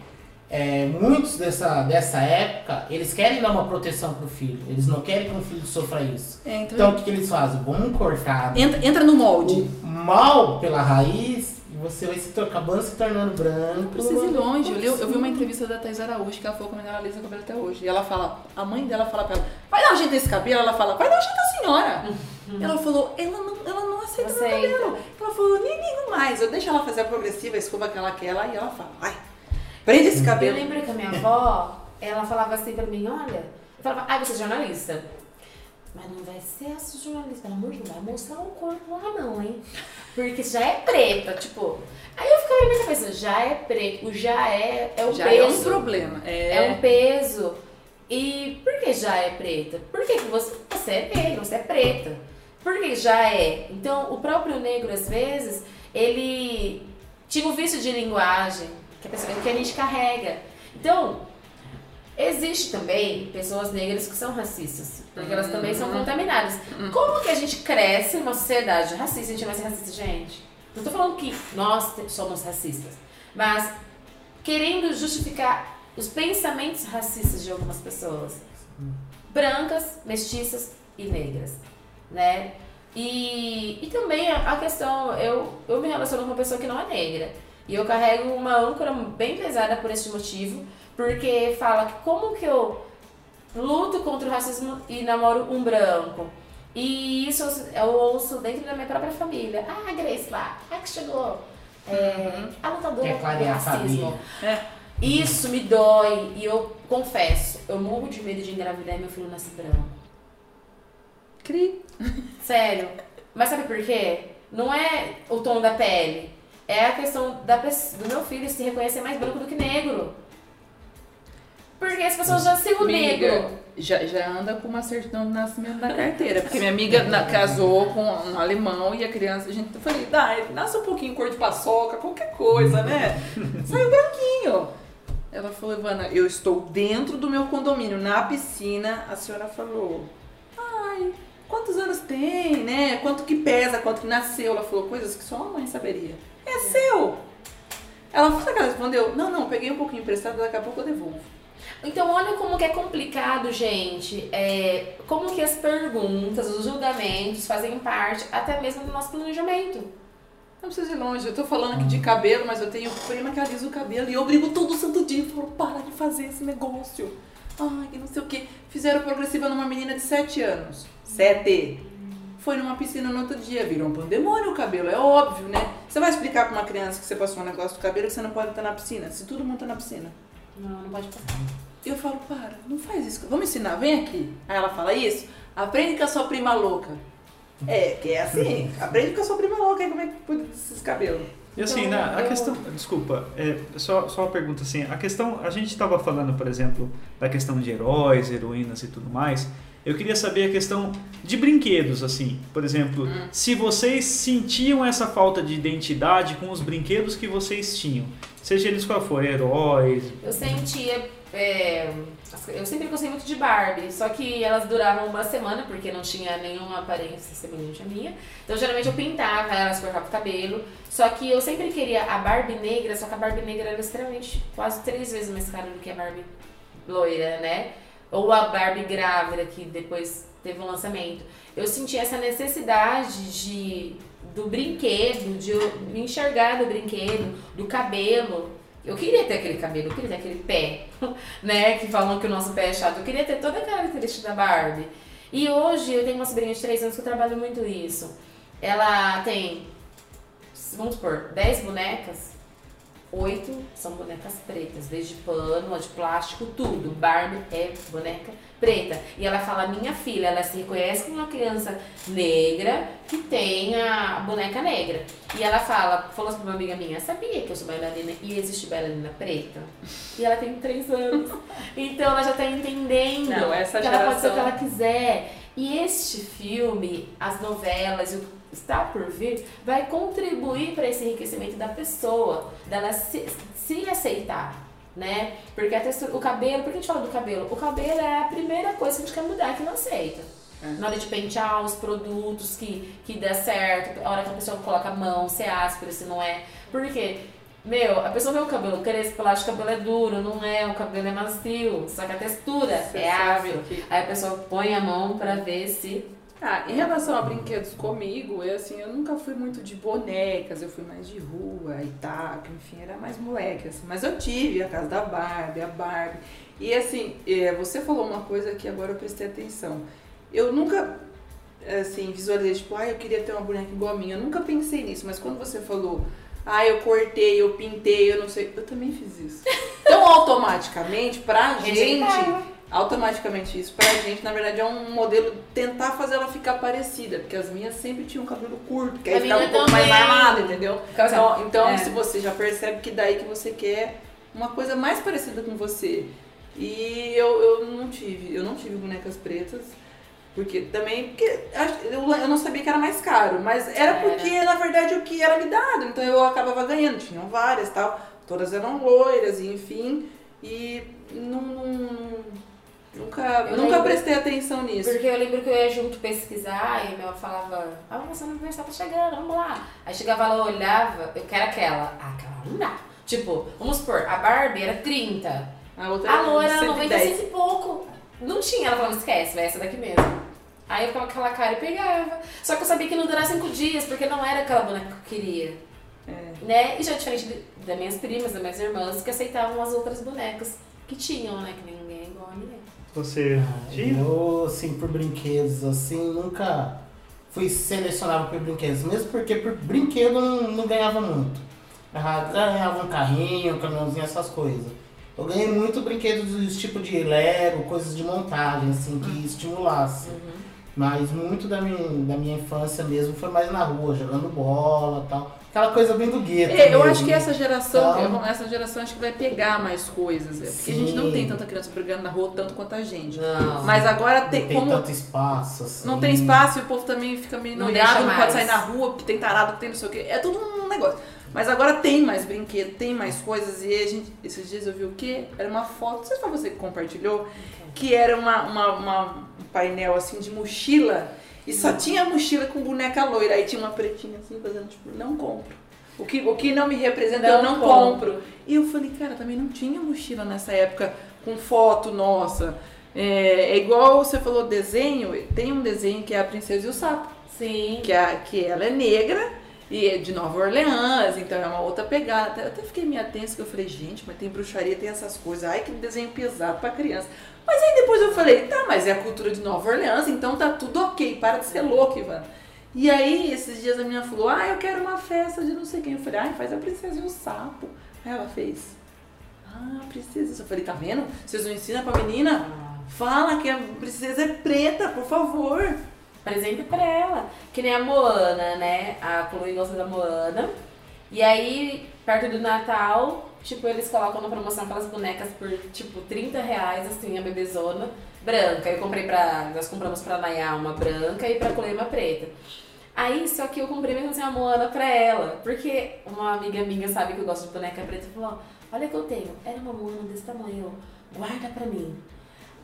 é, muitos dessa, dessa época, eles querem dar uma proteção pro filho. Eles não querem que o filho sofra isso. É, então, Então o que, que eles fazem? Vamos cortar entra, entra no molde. o mal pela raiz e você vai se acabando se tornando branco. Não precisa ir longe. Eu, eu vi uma entrevista da Thais Araújo que ela falou como ela alisa o cabelo até hoje. E ela fala, a mãe dela fala pra ela, vai dar um jeito nesse cabelo? Ela fala, vai dar um jeito na senhora. Ela falou, ela não, ela não aceita meu Aceita. cabelo. Ela falou, nem ligo mais. Eu deixo ela fazer a progressiva, a escova que ela quer e ela fala, vai, prende esse Eu cabelo. lembro que a minha avó, ela falava assim pra mim, olha, eu falava, ah, você é jornalista. Mas não vai ser essa jornalista, pelo amor de Deus, não vai mostrar o corpo lá não, hein? Porque já é preta, tipo. Aí eu ficava na minha cabeça, já é preto, o já é, é o Já é um peso. problema. É É, um peso. E por que já é preta? Por que que você, você é negro, você é preta? Por que já é? Então, o próprio negro, às vezes, ele tinha um vício de linguagem que a, pessoa, que a gente carrega. Então, existe também pessoas negras que são racistas, porque elas também são contaminadas. Como que a gente cresce numa sociedade racista a gente vai ser racista, gente? Não tô falando que nós somos racistas, mas querendo justificar os pensamentos racistas de algumas pessoas. Brancas, mestiças e negras, né? E, e também a, a questão, eu, eu me relaciono com uma pessoa que não é negra. E eu carrego uma âncora bem pesada por esse motivo, porque fala que como que eu luto contra o racismo e namoro um branco. E isso eu ouço dentro da minha própria família. Ah, a Grace lá, ah, que chegou. É, a lutadora Quer contra o racismo. É. Isso me dói e eu confesso, eu morro de medo de engravidar e meu filho nasce branco. Cri. Sério. Mas sabe por quê? Não é o tom da pele. É a questão da, do meu filho se reconhecer mais branco do que negro. Porque as pessoas já se o negro. já, já anda com uma certidão de nascimento na carteira. Porque minha amiga na- casou com um alemão e a criança, a gente eu falei, dá, nasce um pouquinho cor de paçoca, qualquer coisa, né? Saiu branquinho. Ela falou, Ivana, eu estou dentro do meu condomínio, na piscina. A senhora falou, ai, quantos anos tem, né? Quanto que pesa, quanto que nasceu? Ela falou, coisas que só a mãe saberia. É seu! Ela sabe ela respondeu? Não, não, peguei um pouquinho emprestado, daqui a pouco eu devolvo. Então olha como que é complicado, gente. É, como que as perguntas, os julgamentos fazem parte até mesmo do nosso planejamento. Não precisa ir longe, eu tô falando aqui de cabelo, mas eu tenho prima que alisa o cabelo e eu brigo todo santo dia e falo, para de fazer esse negócio. Ai, que não sei o que. Fizeram progressiva numa menina de 7 anos. 7. Foi numa piscina no outro dia, virou um pandemônio o cabelo, é óbvio, né? Você vai explicar pra uma criança que você passou um negócio do cabelo que você não pode estar na piscina, se todo mundo tá na piscina. Não, não pode passar. Eu falo, para, não faz isso. Vamos ensinar, vem aqui. Aí ela fala isso, aprende com a sua prima louca. É, que é assim, aprende com a sua prima louca aí como é que cuida desses cabelos. E assim, Então, na, a eu- questão. Desculpa, é, só, só uma pergunta assim. A questão. A gente estava falando, por exemplo, da questão de heróis, heroínas e tudo mais. Eu queria saber a questão de brinquedos, assim. Por exemplo, se vocês sentiam essa falta de identidade com os brinquedos que vocês tinham. Seja eles qual for, heróis. Eu sentia. É, eu sempre gostei muito de Barbie, só que elas duravam uma semana porque não tinha nenhuma aparência semelhante à minha. Então geralmente eu pintava elas, cortava o cabelo. Só que eu sempre queria a Barbie negra, só que a Barbie negra era extremamente quase três vezes mais cara do que a Barbie loira, né? Ou a Barbie grávida, que depois teve um lançamento. Eu senti essa necessidade de do brinquedo, de eu me enxergar no brinquedo, do cabelo. Eu queria ter aquele cabelo, eu queria ter aquele pé, né? Que falam que o nosso pé é chato. Eu queria ter toda a característica da Barbie. E hoje eu tenho uma sobrinha de 3 anos que eu trabalho muito isso. Ela tem, vamos supor, 10 bonecas. Oito são bonecas pretas, desde pano, de plástico, tudo. Barbie é boneca preta. E ela fala, minha filha, ela se reconhece como uma criança negra que tem a boneca negra. E ela fala, falou assim pra uma amiga minha, sabia que eu sou bailarina e existe bailarina preta? E ela tem três anos. Então ela já tá entendendo Não, essa que ela pode ser o que ela quiser. E este filme, as novelas e o está por vir, vai contribuir para esse enriquecimento da pessoa, dela se, se aceitar, né? Porque a textura, o cabelo, por que a gente fala do cabelo? O cabelo é a primeira coisa que a gente quer mudar, que não aceita. É. Na hora de pentear os produtos que, que dá certo, a hora que a pessoa coloca a mão, se é áspero, se não é. Por quê? Meu, a pessoa vê o cabelo crespo, ela acha que o cabelo é duro, não é, o cabelo é macio, só que a textura Você é ágil. que- Aí a pessoa põe a mão pra ver se. Ah, em relação a brinquedos comigo, eu assim, eu nunca fui muito de bonecas, eu fui mais de rua e tal, enfim, era mais moleque, assim. Mas eu tive a casa da Barbie, a Barbie. E assim, é, você falou uma coisa que agora eu prestei atenção. Eu nunca, assim, visualizei, tipo, ah, eu queria ter uma boneca igual a minha. Eu nunca pensei nisso, mas quando você falou, ah, eu cortei, eu pintei, eu não sei, eu também fiz isso. Então, automaticamente, pra gente. Automaticamente isso pra gente, na verdade, é um modelo tentar fazer ela ficar parecida, porque as minhas sempre tinham cabelo curto, que aí ficava um pouco mais armado, entendeu? Assim, Então, então é. se você já percebe que daí que você quer uma coisa mais parecida com você. E eu, eu não tive, eu não tive bonecas pretas. Porque também, porque eu, não sabia que era mais caro, mas era Era. porque, na verdade, o que era me dado. Então eu acabava ganhando, tinham várias tal. Todas eram loiras, enfim. E não- nunca, Eu nunca lembro- prestei atenção nisso. Porque eu lembro que eu ia junto pesquisar e a minha avó falava, ah, mas seu aniversário tá chegando, vamos lá. Aí chegava lá, eu olhava, eu quero aquela. Ah, aquela não dá. Tipo, vamos supor, a Barbie era 30, A outra a loira era 110. 96 e pouco. Não tinha, ela falava, esquece, vai essa daqui mesmo. Aí eu ficava aquela cara e pegava. Só que eu sabia que não durar cinco dias, porque não era aquela boneca que eu queria. É. Né? E já diferente de- das minhas primas, das minhas irmãs, que aceitavam as outras bonecas que tinham, né? Que ninguém é igual a ninguém. Você tinha? Eu, assim, por brinquedos, assim, nunca fui selecionado por brinquedos. Mesmo porque por brinquedo eu não, não ganhava muito. Ah, Ganhava um carrinho, um caminhãozinho, essas coisas. Eu ganhei muito brinquedos dos tipo de Lego, coisas de montagem, assim, que estimulasse. Mas muito da minha, da minha infância mesmo foi mais na rua, jogando bola e tal. Aquela coisa bem do gueto. É, eu mesmo, acho que essa geração, Então- eu- essa geração acho que vai pegar mais coisas. é, Porque a gente não tem tanta criança brigando na rua tanto quanto a gente. Não. Mas agora Não tem, tem como tanto espaço, assim. não tem espaço e o povo também fica meio Não noiado, não mais. pode sair na rua, porque tem tarado, porque tem não sei o quê. É tudo um negócio. Mas agora tem mais brinquedo, tem mais coisas. E a gente, esses dias eu vi o quê? Era uma foto, não sei se foi você que compartilhou, que era uma, uma, uma- um painel assim de mochila. E só tinha mochila com boneca loira. Aí tinha uma pretinha assim, fazendo tipo, não compro. O que, o que não me representa, eu Não não compro. compro. E eu falei, cara, também não tinha mochila nessa época com foto nossa. É, é igual você falou desenho, tem um desenho que é a Princesa e o Sapo, Sim. que, a, que ela é negra e é de Nova Orleans, então é uma outra pegada. Eu até fiquei meio tensa que eu falei, gente, mas tem bruxaria, tem essas coisas. Ai, que desenho pesado pra criança. Mas aí depois eu falei, tá, mas é a cultura de Nova Orleans, então tá tudo ok, para de ser louco, Ivan. E aí, esses dias a menina falou, ah, eu quero uma festa de não sei quem. Eu falei, ai, faz a princesa e o sapo. Aí ela fez, ah, princesa. Eu falei, tá vendo? Vocês não ensinam pra menina? Fala que a princesa é preta, por favor. Presente pra ela. Que nem a Moana, né? A Chloe gosta da Moana. E aí, perto do Natal, tipo, eles colocam na promoção aquelas bonecas por, tipo, 30 reais, assim, a bebezona branca. Eu comprei pra... Nós compramos pra Nayá uma branca e pra Chloe uma preta. Aí, só que eu comprei mesmo assim a Moana pra ela. Porque uma amiga minha sabe que eu gosto de boneca preta e falou, olha que eu tenho. Era uma Moana desse tamanho, guarda pra mim.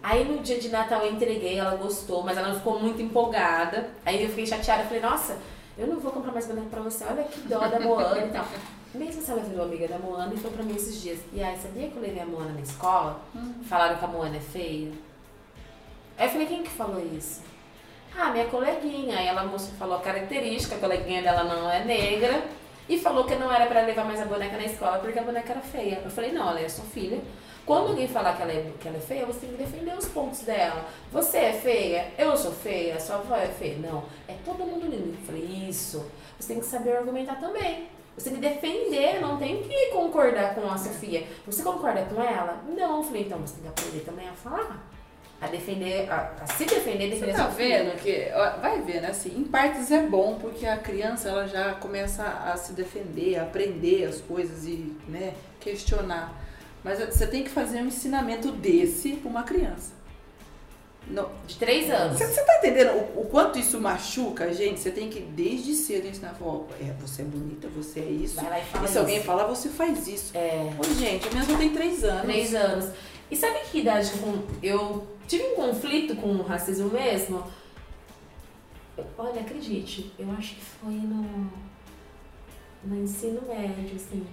Aí no dia de Natal eu entreguei, ela gostou, mas ela ficou muito empolgada. Aí eu fiquei chateada, falei, nossa, eu não vou comprar mais boneco pra você, olha que dó da Moana e tal. Mesmo se ela virou amiga da Moana e foi pra mim esses dias. E aí, sabia que eu levei a Moana na escola? Falaram que a Moana é feia. Aí eu falei, quem que falou isso? Ah, minha coleguinha. Aí ela mostrou, falou a característica, a coleguinha dela não é negra. E falou que não era pra levar mais a boneca na escola porque a boneca era feia. Eu falei, não, ela é sua filha. Quando alguém falar que ela, é, que ela é feia, você tem que defender os pontos dela. Você é feia, eu sou feia, sua avó é feia. Não, é todo mundo lindo. Eu falei, isso. Você tem que saber argumentar também. Você tem que defender, não tem que concordar com a Sofia. Você concorda com ela? Não. Eu falei, então você tem que aprender também a falar. A defender, a, a se defender, Você defender tá sua filha. vendo que, vai ver, né, assim, em partes é bom, porque a criança, ela já começa a se defender, a aprender as coisas e, né, questionar. Mas você tem que fazer um ensinamento desse pra uma criança. Não, De três anos. Você, você tá entendendo o, o quanto isso machuca gente? Você tem que, desde cedo, ensinar, ó, é, você é bonita, você é isso. Vai lá e fala E se alguém isso. falar, você faz isso. É. Ô, gente, a minha só tem três anos. Três anos. E sabe que idade com- eu tive um conflito com o racismo mesmo? Eu- Olha, acredite, eu acho que foi no, no ensino médio, assim.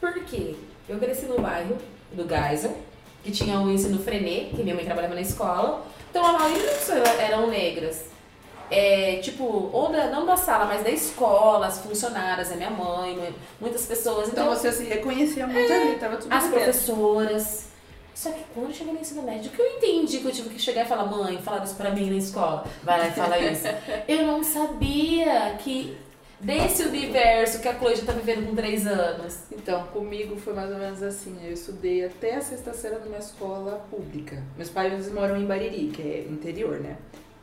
Por quê? Eu cresci no bairro do Geisel, que tinha o ensino frenê, que minha mãe trabalhava na escola. Então a maioria das pessoas eram negras. É, tipo, ou da, não da sala, mas da escola, as funcionárias, a minha mãe, muitas pessoas. Então Então, você se reconhecia muito ali, tava tudo as dentro. professoras. Só que quando eu cheguei no ensino médio, que eu entendi que eu tive que chegar e falar, mãe, falaram isso pra mim na escola. Vai lá e fala isso. eu não sabia que desse universo que a Chloe já tá vivendo com três anos. Então, comigo foi mais ou menos assim. Eu estudei até a sexta série numa escola pública. Meus pais moram em Bariri, que é interior, né?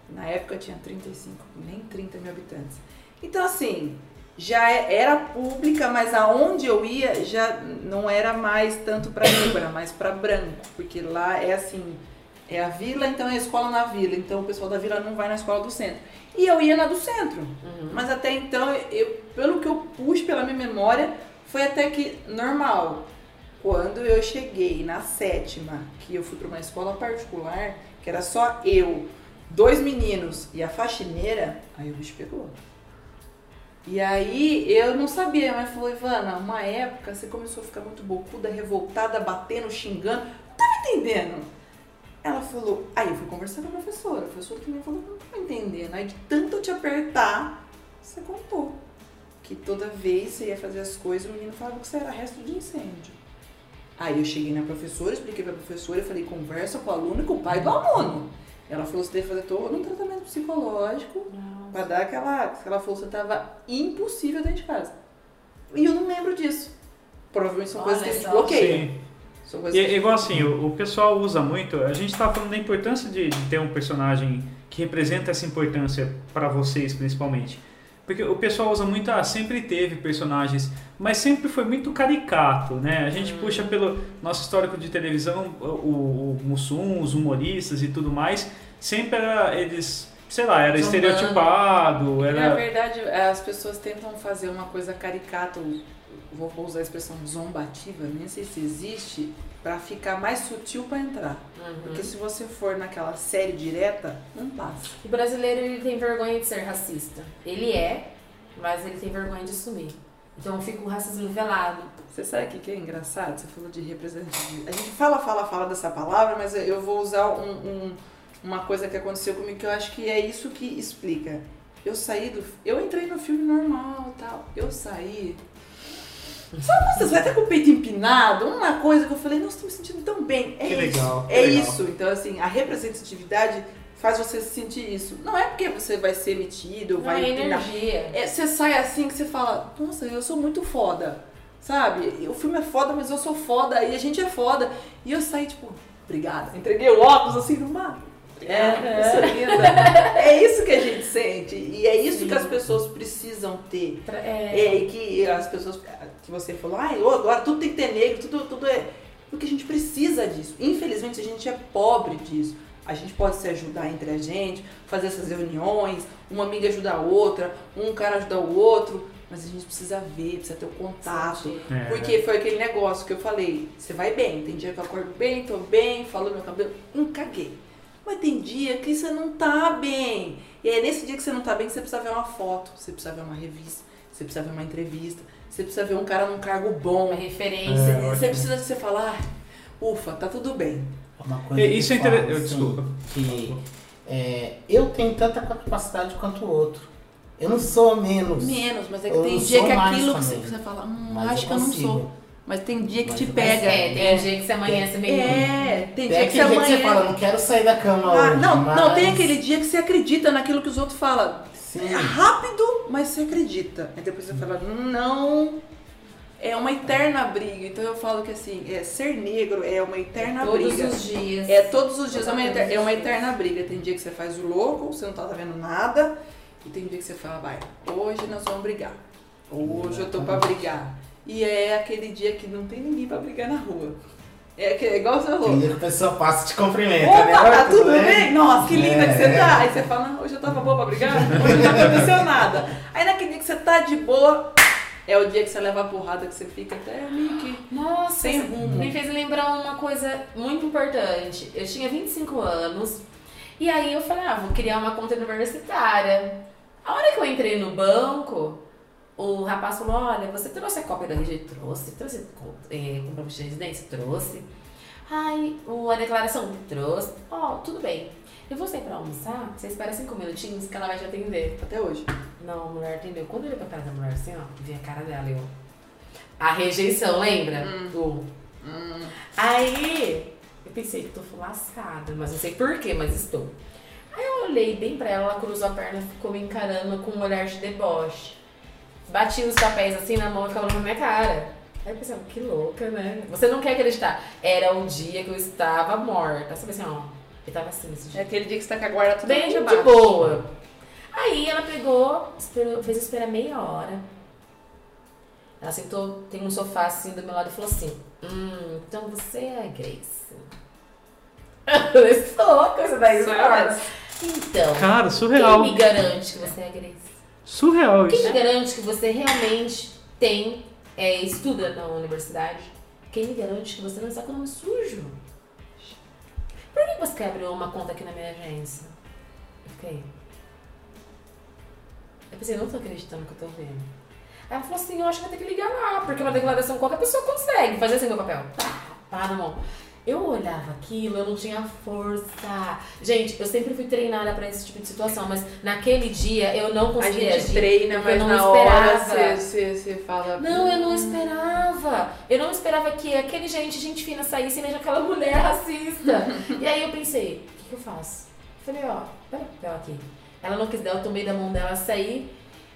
Na época tinha 35, nem 30 mil habitantes. Então, assim, já é- era pública, mas aonde eu ia já não era mais tanto para negro, era mais para branco. Porque lá é assim, é a vila, então é a escola na vila. Então o pessoal da vila não vai na escola do centro. E eu ia na do centro. Mas até então, eu, pelo que eu puxo pela minha memória, foi até que normal. Quando eu cheguei na sétima, que eu fui para uma escola particular, que era só eu, dois meninos e a faxineira, aí o bicho pegou. E aí eu não sabia, mas falou, Ivana, uma época você começou a ficar muito bocuda, revoltada, batendo, xingando. Não tava entendendo. Ela falou, aí eu fui conversar com a professora. A professora também falou, não tô entendendo. Aí de tanto eu te apertar, você contou. Que toda vez você ia fazer as coisas, o menino falava que você era resto de incêndio. Aí eu cheguei na professora, expliquei pra professora, eu falei, conversa com o aluno e com o pai do aluno. Ela falou, você deve fazer todo um tratamento psicológico pra dar aquela. Ela falou, você tava impossível dentro de casa. E eu não lembro disso. Provavelmente são coisas que a gente Olha bloqueia. Sim. E, gente igual assim, o, o pessoal usa muito. A gente tá falando da importância de, de ter um personagem que representa essa importância pra vocês, principalmente. Porque o pessoal usa muito, ah, sempre teve personagens, mas sempre foi muito caricato, né? A gente puxa pelo nosso histórico de televisão, o, o Mussum, os humoristas e tudo mais, sempre era eles, sei lá, era Zombando. estereotipado, Na era. verdade, as pessoas tentam fazer uma coisa caricata, vou usar a expressão zombativa, nem sei se existe, pra ficar mais sutil pra entrar. Porque se você for naquela série direta, não passa. O brasileiro ele tem vergonha de ser racista. Ele é, mas ele tem vergonha de assumir. Então fica o racismo velado. Você sabe o que que é engraçado? Você falou de representatividade. A gente fala, fala, fala dessa palavra, mas eu vou usar um, um- uma coisa que aconteceu comigo que eu acho que é isso que explica. Eu saí do. Eu entrei no filme normal e tal. Eu saí. Sabe quando você sai até com o peito empinado? Uma coisa que eu falei, nossa, tô me sentindo tão bem. É Que isso. legal, É legal. isso. Então, assim, a representatividade faz você sentir isso. Não é porque você vai ser metido, Não vai é empinar. energia. É, você sai assim que você fala, nossa, eu sou muito foda. Sabe? O filme é foda, mas eu sou foda e a gente é foda. E eu saí, tipo, obrigada. Entreguei o óculos assim no mar. É, sou linda. É isso que a gente sente. E é isso Sim. que as pessoas precisam ter. É, É, e que as pessoas que você falou, ai, ô, agora tudo tem que ter negro, tudo, tudo é. Porque a gente precisa disso. Infelizmente a gente é pobre disso. A gente pode se ajudar entre a gente, fazer essas reuniões, uma amiga ajuda a outra, um cara ajuda o outro, mas a gente precisa ver, precisa ter o contato. sentir. É. Porque foi aquele negócio que eu falei, você vai bem, tem dia que eu acordo bem, tô bem, falo meu cabelo, não caguei. Mas tem dia que você não tá bem. E é nesse dia que você não tá bem que você precisa ver uma foto, você precisa ver uma revista, você precisa ver uma entrevista, você precisa ver um cara num cargo bom. Uma referência. É, Você ótimo. precisa você falar, "Ah, ufa, tá tudo bem. Uma coisa É, que isso é eu falo, inter- eu- assim, desculpa. Que é, eu tenho tanta capacidade quanto o outro. Eu não sou menos. Menos, mas é que Eu tem dia que aquilo que você, também. fala, hum, Mas acho eu que eu não sou. Mas tem dia que Mas te eu pega. É, tem dia que você amanhece bem. É, tem dia Tem que você aquele dia que você amanhece. fala, não quero sair da cama Ah, hoje. não, mas... não, tem aquele dia que você acredita naquilo que os outros falam. Sim. É rápido, mas você acredita. Aí depois você fala, não. É uma eterna briga. Então eu falo que assim, é, ser negro é uma eterna Todos briga. os dias. É todos os dias, é uma, Todos eter- os é uma eterna briga. Tem dia que você faz o louco, você não tá vendo nada. E tem dia que você fala, vai, hoje nós vamos brigar. Hoje eu tô pra brigar. E é aquele dia que não tem ninguém pra brigar na rua. É, que, é igual você falou. Que a pessoa passa e te cumprimenta, Opa, né? tá Oi, tudo bem? Nossa, que linda É. que você tá. Aí você fala, hoje eu tava boa pra brigar, hoje não aconteceu nada. Aí naquele dia que você tá de boa, é o dia que você leva a porrada que você fica até meio que Nossa, sem rumo. me fez lembrar uma coisa muito importante. Eu tinha 25 anos e aí eu falei, ah, vou criar uma conta universitária. A hora que eu entrei no banco, O rapaz falou, olha, você trouxe a cópia do RG? Trouxe. Trouxe é, compromisso de residência? Trouxe. Ai, a declaração? Trouxe. Ó, tudo bem. Eu vou sair pra almoçar, você espera cinco minutinhos que ela vai te atender. Até hoje. Não, a mulher atendeu. Quando eu olhei pra cara da mulher assim, ó, vi a cara dela, eu... A rejeição, lembra? O... Aí, eu pensei, tô lascada, mas não sei porquê, mas estou. Aí eu olhei bem pra ela, ela cruzou a perna e ficou me encarando com um olhar de deboche. Bati os papéis assim na mão e ficava na minha cara. Aí eu pensei, que louca, né? Você não quer acreditar. Era o dia que eu estava morta. Sabe assim, ó. Eu tava assim nesse É dia. aquele dia que você tá com a guarda toda Bem de boa. Aí ela pegou, esperou, fez eu esperar meia hora. Ela sentou, tem um sofá assim do meu lado e falou assim: Hum, então você é a Grace. Eu falei, sou, coisa da história. Então, Cara, surreal. quem me garante que você é a Grace? Surreal Quem isso. me garante que você realmente tem, é, estuda na universidade? Quem me garante que você não está com o nome sujo? Por que você quer abrir uma conta aqui na minha agência? Eu fiquei. Eu pensei, não tô acreditando que eu tô vendo. Aí ela falou assim, eu acho que vai ter que ligar lá, porque uma declaração qualquer pessoa consegue. Fazer assim meu papel. Pá, pá na mão. Eu olhava aquilo, eu não tinha força. Gente, eu sempre fui treinada pra esse tipo de situação, mas naquele dia eu não A conseguia gente agir. treina, mas eu na não hora esperava. você, você, você fala. Não, eu não "Hum". esperava. Eu não esperava que aquele gente, gente fina, saísse e veja aquela mulher racista. e aí eu pensei, o que, que eu faço? Falei, ó, pega o papel aqui. Ela não quis dar, eu tomei da mão dela, saí.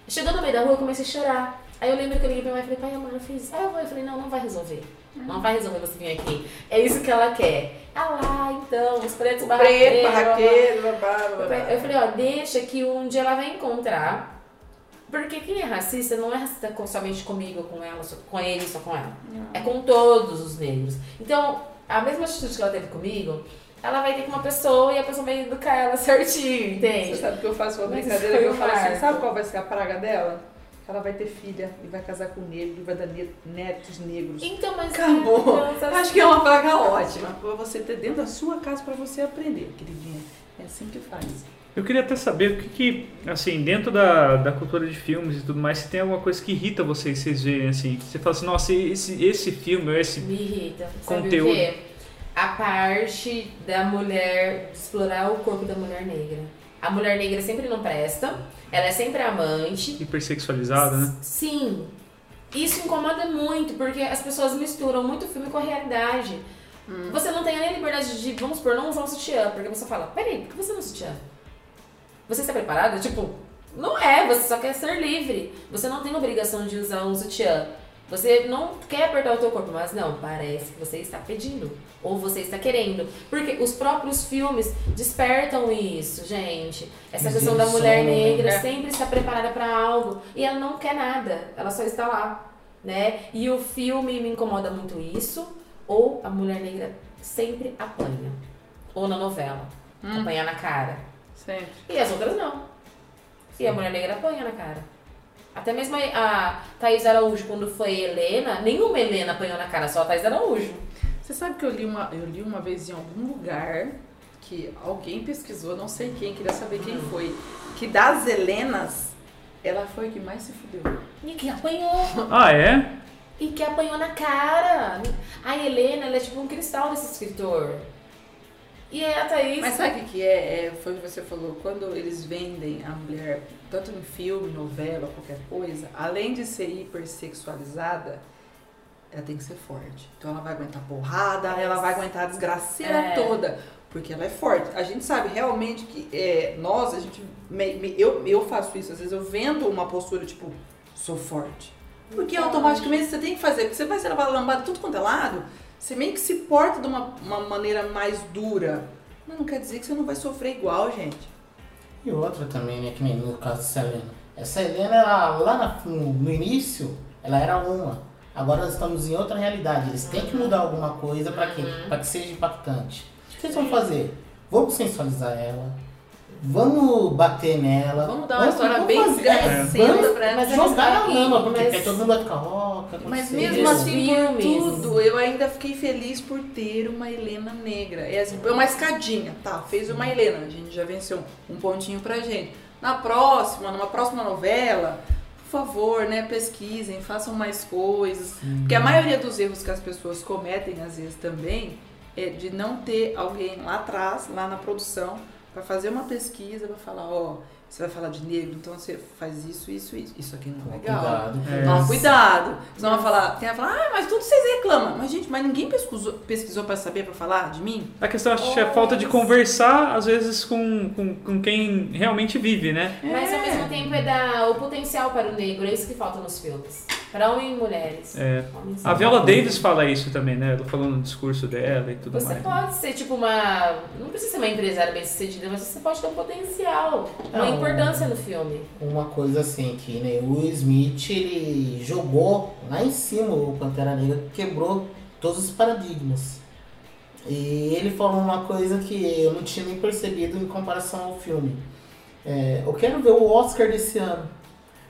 Chegando no meio da rua, eu comecei a chorar. Aí eu lembro que eu liguei pra minha mãe e falei, pai, amor, eu fiz. Aí eu vou. Eu falei, não, não vai resolver. Não vai resolver você vir aqui. É isso que ela quer. Ah lá, então, os pretos Preto, barraqueiros. barraqueiro, babá, babá. Eu falei, ó, deixa que um dia ela vai encontrar. Porque quem é racista não é racista somente comigo, com ela, só- com ele, só com ela. É com todos os negros. Então, a mesma atitude que ela teve comigo, ela vai ter com uma pessoa e a pessoa vai educar ela certinho, Você entende? sabe que eu faço uma brincadeira que eu falo assim, sabe qual vai ser a praga dela? Ela vai ter filha e vai casar com negro e vai dar ne- netos negros. Então, mas. Acabou. então, sabe- Acho que é uma praga ótima pra você ter dentro da sua casa pra você aprender, queridinha. É assim que faz. Eu queria até saber o que, que assim, dentro da, da cultura de filmes e tudo mais, se tem alguma coisa que irrita vocês, vocês verem assim. que Você fala assim, nossa, esse, esse filme esse. Me irrita. Sabe Conteúdo. o quê? A parte da mulher, explorar o corpo da mulher negra. A mulher negra sempre não presta, ela é sempre amante. hipersexualizada, né? Sim. Isso incomoda muito, porque as pessoas misturam muito o filme com a realidade. Você não tem nem liberdade de, vamos supor, não usar um sutiã, porque você fala, peraí, por que você não usa sutiã? Você está preparado? Tipo, não é, você só quer ser livre. Você não tem obrigação de usar um sutiã. Você não quer apertar o teu corpo, mas não, parece que você está pedindo. Ou você está querendo. Porque os próprios filmes despertam isso, gente. Essa questão da mulher né? negra É. sempre está preparada para algo. E ela não quer nada. Ela só está lá. Né? E o filme me incomoda muito isso. Ou a mulher negra sempre apanha. Ou na novela. Hum. Apanhar na cara. Sempre. E as outras não. E a mulher negra apanha na cara. Até mesmo a- Thaís Araújo, quando foi Helena, nenhuma Helena apanhou na cara, só a Thaís Araújo. Você sabe que eu li uma, eu li uma vez em algum lugar que alguém pesquisou, não sei quem, queria saber quem foi, que das Helenas, ela foi a que mais se fudeu. E que apanhou. Ah, é? E que apanhou na cara. A Helena, ela é tipo um cristal desse escritor. E a Thaís. Mas sabe o que, que é? é? Foi o que você falou, quando eles vendem a mulher, tanto em filme, novela, qualquer coisa, além de ser hipersexualizada, ela tem que ser forte. Então ela vai aguentar porrada, ela vai aguentar a desgraceira É. toda. Porque ela é forte. A gente sabe realmente que é, nós, a gente. me- me- eu, eu faço isso, às vezes eu vendo uma postura tipo, sou forte. Porque automaticamente você tem que fazer, porque você vai ser lambada tudo quanto é lado, você meio que se porta de uma, uma maneira mais dura. Mas não quer dizer que você não vai sofrer igual, gente. E outra também, né? Que nem no caso dessa Helena. Essa Helena, ela, lá no, no início, ela era uma. Agora nós estamos em outra realidade. Eles têm que mudar alguma coisa pra quê? Pra que seja impactante. O que eles vão fazer? Vamos sensualizar ela. Vamos bater nela. Vamos dar uma história vamos bem vamos pra ela. Mas Jogar na mas- lama, porque mas- aí todo mundo vai ficar, que Mas mesmo assim, por tudo, eu ainda fiquei feliz por ter uma Helena negra. É assim, é uma escadinha, tá? Fez uma Helena, a gente já venceu um pontinho pra gente. Na próxima, numa próxima novela, por favor, né, pesquisem, façam mais coisas. Porque a maioria dos erros que as pessoas cometem, às vezes, também, é de não ter alguém lá atrás, lá na produção, para fazer uma pesquisa, para falar, ó, você vai falar de negro, então você faz isso, isso, isso. Isso aqui não é legal. Cuidado. É. Toma cuidado. Senão vai falar, tem a falar, ah, mas tudo vocês reclamam. Mas, gente, mas ninguém pesquisou, pesquisou pra saber, pra falar de mim? A questão acho que é a falta de conversar, às vezes, com, com, com quem realmente vive, né? Mas ao É. mesmo tempo é dar o potencial para o negro, é isso que falta nos filmes. Para homens e mulheres. É. Homens A Viola Davis fala isso também, né? Ela falou no discurso dela e tudo Você mais. pode ser tipo uma. Não precisa ser uma empresária bem sucedida, mas você pode ter um potencial, uma Não. importância no filme. Uma coisa assim, que né, o Smith ele jogou lá em cima o Pantera Negra, quebrou todos os paradigmas. E ele falou uma coisa que eu não tinha nem percebido em comparação ao filme. É, eu quero ver o Oscar desse ano.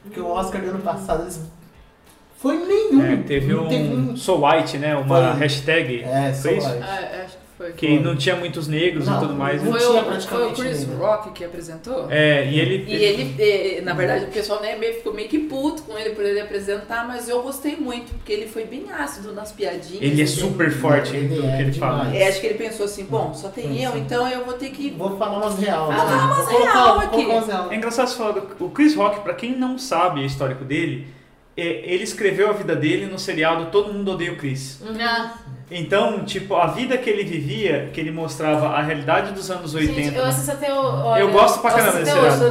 Porque o Oscar do ano passado eles... foi nenhum. É, teve Não um So White, né? Uma Foi. hashtag É, Foi isso? só vai. Ah, acho que foi. que não tinha muitos negros e Não, tudo mais. não né? Foi tinha o, foi o Chris negro. Rock que apresentou? É, e ele. E ele, eh, na verdade, o pessoal né, ficou meio que puto com ele por ele apresentar, mas eu gostei muito, porque ele foi bem ácido nas piadinhas. Ele é entendeu? super forte Ele no que é ele fala. É, acho que ele pensou assim, bom, só tem Sim, eu, sim. então eu vou ter que. Vou falar umas real. Ah, né? fala umas real vou aqui. colocar umas real. É engraçado você falar do o Chris Rock, pra quem não sabe o histórico dele, é, ele escreveu a vida dele no seriado Todo Mundo Odeia o Chris. Ah, Então, tipo, a vida que ele vivia, que ele mostrava a realidade dos anos 80. Gente, eu assisto até o. Olha, Eu gosto pra caramba desse seriado.